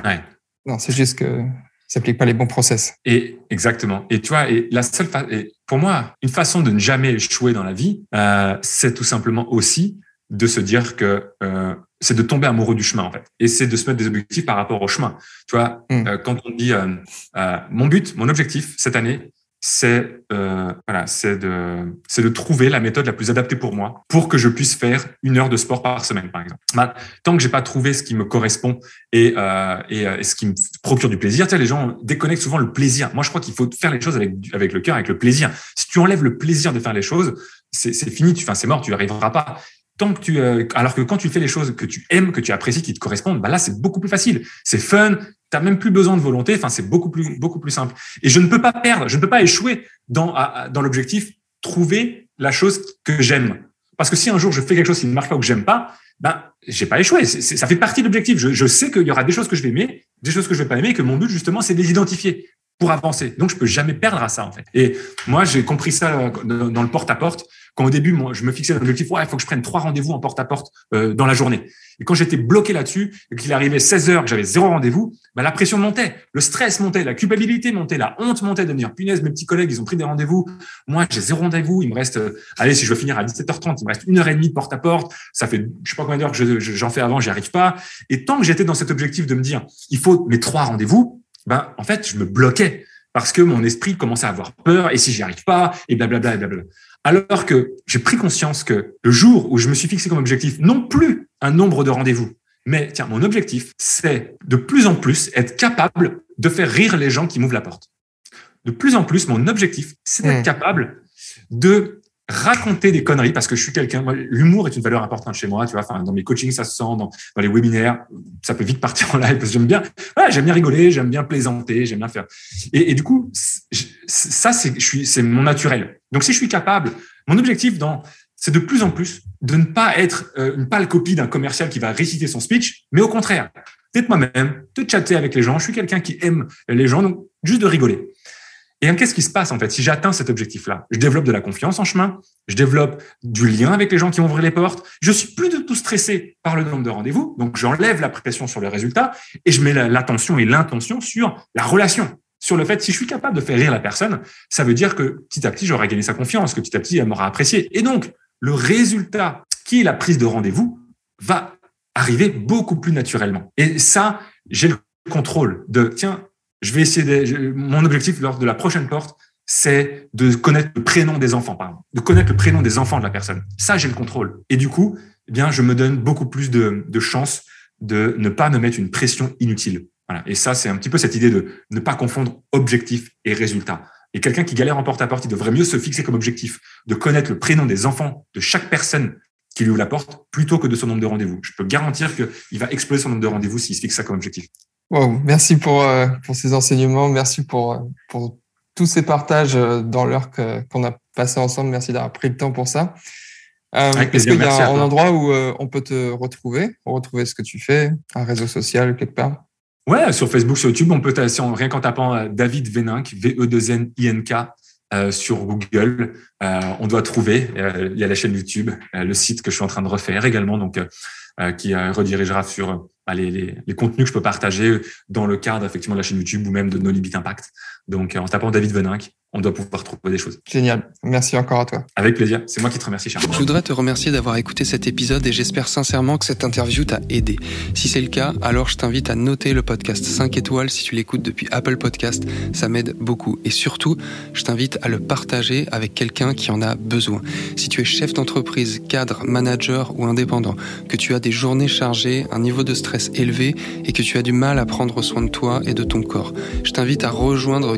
Speaker 1: Ouais.
Speaker 2: Non, c'est juste que ça s'applique pas les bons process.
Speaker 1: Et exactement. Et tu vois, et la seule et pour moi, une façon de ne jamais échouer dans la vie, euh, c'est tout simplement aussi de se dire que euh, c'est de tomber amoureux du chemin en fait, et c'est de se mettre des objectifs par rapport au chemin. Tu vois, mm. euh, quand on dit euh, euh, mon but, mon objectif cette année, c'est euh, voilà, c'est de c'est de trouver la méthode la plus adaptée pour moi pour que je puisse faire une heure de sport par semaine par exemple. Bah, tant que j'ai pas trouvé ce qui me correspond et euh, et, euh, et, ce qui me procure du plaisir, tu sais, les gens déconnectent souvent le plaisir. Moi, je crois qu'il faut faire les choses avec avec le cœur, avec le plaisir. Si tu enlèves le plaisir de faire les choses, c'est fini, tu enfin c'est mort, tu n'y arriveras pas. Tant que tu, euh, alors que quand tu fais les choses que tu aimes, que tu apprécies, qui te correspondent, bah là c'est beaucoup plus facile. C'est fun, tu n'as même plus besoin de volonté. Enfin, c'est beaucoup plus, beaucoup plus simple. Et je ne peux pas perdre, je ne peux pas échouer dans, dans l'objectif trouver la chose que j'aime. Parce que si un jour je fais quelque chose qui ne marche pas ou que j'aime pas, ben, j'ai pas échoué. ça fait partie de l'objectif. Je, je, sais qu'il y aura des choses que je vais aimer, des choses que je vais pas aimer, et que mon but justement, c'est de les identifier pour avancer. Donc, je peux jamais perdre à ça, en fait. Et moi, j'ai compris ça euh, dans le porte-à-porte. Quand au début, je me fixais l'objectif, ouais, il faut que je prenne trois rendez-vous en porte-à-porte euh, dans la journée. Et quand j'étais bloqué là-dessus, et qu'il arrivait 16 heures, que j'avais zéro rendez-vous, bah, la pression montait, le stress montait, la culpabilité montait, la honte montait de me dire, punaise, mes petits collègues, ils ont pris des rendez-vous. Moi, j'ai zéro rendez-vous. Il me reste, euh, allez, si je veux finir à 17h30, il me reste une heure et demie de porte-à-porte. Ça fait, je sais pas combien d'heures que j'en fais avant, j'y arrive pas. Et tant que j'étais dans cet objectif de me dire, il faut mes trois rendez-vous, ben, en fait, je me bloquais parce que mon esprit commençait à avoir peur et si j'y arrive pas et blablabla et blablabla. Alors que j'ai pris conscience que le jour où je me suis fixé comme objectif non plus un nombre de rendez-vous, mais tiens, mon objectif, c'est de plus en plus être capable de faire rire les gens qui m'ouvrent la porte. De plus en plus, mon objectif, c'est d'être mmh. capable de raconter des conneries parce que je suis quelqu'un. L'humour est une valeur importante chez moi. Tu vois, dans mes coachings, ça se sent. Dans, les webinaires, ça peut vite partir en live parce que j'aime bien. J'aime bien rigoler, j'aime bien plaisanter, j'aime bien faire. Et, et du coup, ça, c'est, je suis, c'est mon naturel. Donc, si je suis capable, mon objectif dans, c'est de plus en plus de ne pas être euh, une pâle copie d'un commercial qui va réciter son speech, mais au contraire, d'être moi-même, de chatter avec les gens. Je suis quelqu'un qui aime les gens, donc juste de rigoler. Et qu'est-ce qui se passe en fait si j'atteins cet objectif-là? Je développe de la confiance en chemin, je développe du lien avec les gens qui vont ouvrir les portes, je suis plus du tout stressé par le nombre de rendez-vous, donc j'enlève la pression sur le résultat et je mets l'attention et l'intention sur la relation, sur le fait si je suis capable de faire rire la personne, ça veut dire que petit à petit j'aurai gagné sa confiance, que petit à petit elle m'aura apprécié. Et donc le résultat qui est la prise de rendez-vous va arriver beaucoup plus naturellement. Et ça, j'ai le contrôle de tiens, je vais essayer de, mon objectif lors de la prochaine porte, c'est de connaître le prénom des enfants, pardon, de connaître le prénom des enfants de la personne. Ça, j'ai le contrôle. Et du coup, eh bien, je me donne beaucoup plus de, de chances de ne pas me mettre une pression inutile. Voilà. Et ça, c'est un petit peu cette idée de ne pas confondre objectif et résultat. Et quelqu'un qui galère en porte-à-porte, il devrait mieux se fixer comme objectif de connaître le prénom des enfants de chaque personne qui lui ouvre la porte plutôt que de son nombre de rendez-vous. Je peux garantir qu'il va exploser son nombre de rendez-vous s'il se fixe ça comme objectif.
Speaker 2: Wow, merci pour, euh, pour ces enseignements. Merci pour, euh, pour tous ces partages euh, dans l'heure qu'on a passé ensemble. Merci d'avoir pris le temps pour ça. Est-ce qu'il y a un, endroit où on peut te retrouver, retrouver ce que tu fais, un réseau social quelque part?
Speaker 1: Ouais, sur Facebook, sur YouTube, on peut, rien qu'en tapant David Véninck, V-E-2-N-I-N-K, sur Google, on doit trouver. il y a la chaîne YouTube, le site que je suis en train de refaire également, donc qui redirigera sur les, contenus que je peux partager dans le cadre effectivement de la chaîne YouTube ou même de No Limit Impact. Donc, en tapant David Veninck, on doit pouvoir trouver des choses.
Speaker 2: Génial. Merci encore à toi.
Speaker 1: Avec plaisir. C'est moi qui te remercie, Charles.
Speaker 3: Je voudrais te remercier d'avoir écouté cet épisode et j'espère sincèrement que cette interview t'a aidé. Si c'est le cas, alors je t'invite à noter le podcast 5 étoiles si tu l'écoutes depuis Apple Podcast. Ça m'aide beaucoup. Et surtout, je t'invite à le partager avec quelqu'un qui en a besoin. Si tu es chef d'entreprise, cadre, manager ou indépendant, que tu as des journées chargées, un niveau de stress élevé et que tu as du mal à prendre soin de toi et de ton corps, je t'invite à rejoindre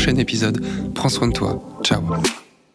Speaker 3: prochain épisode. Prends soin de toi. Ciao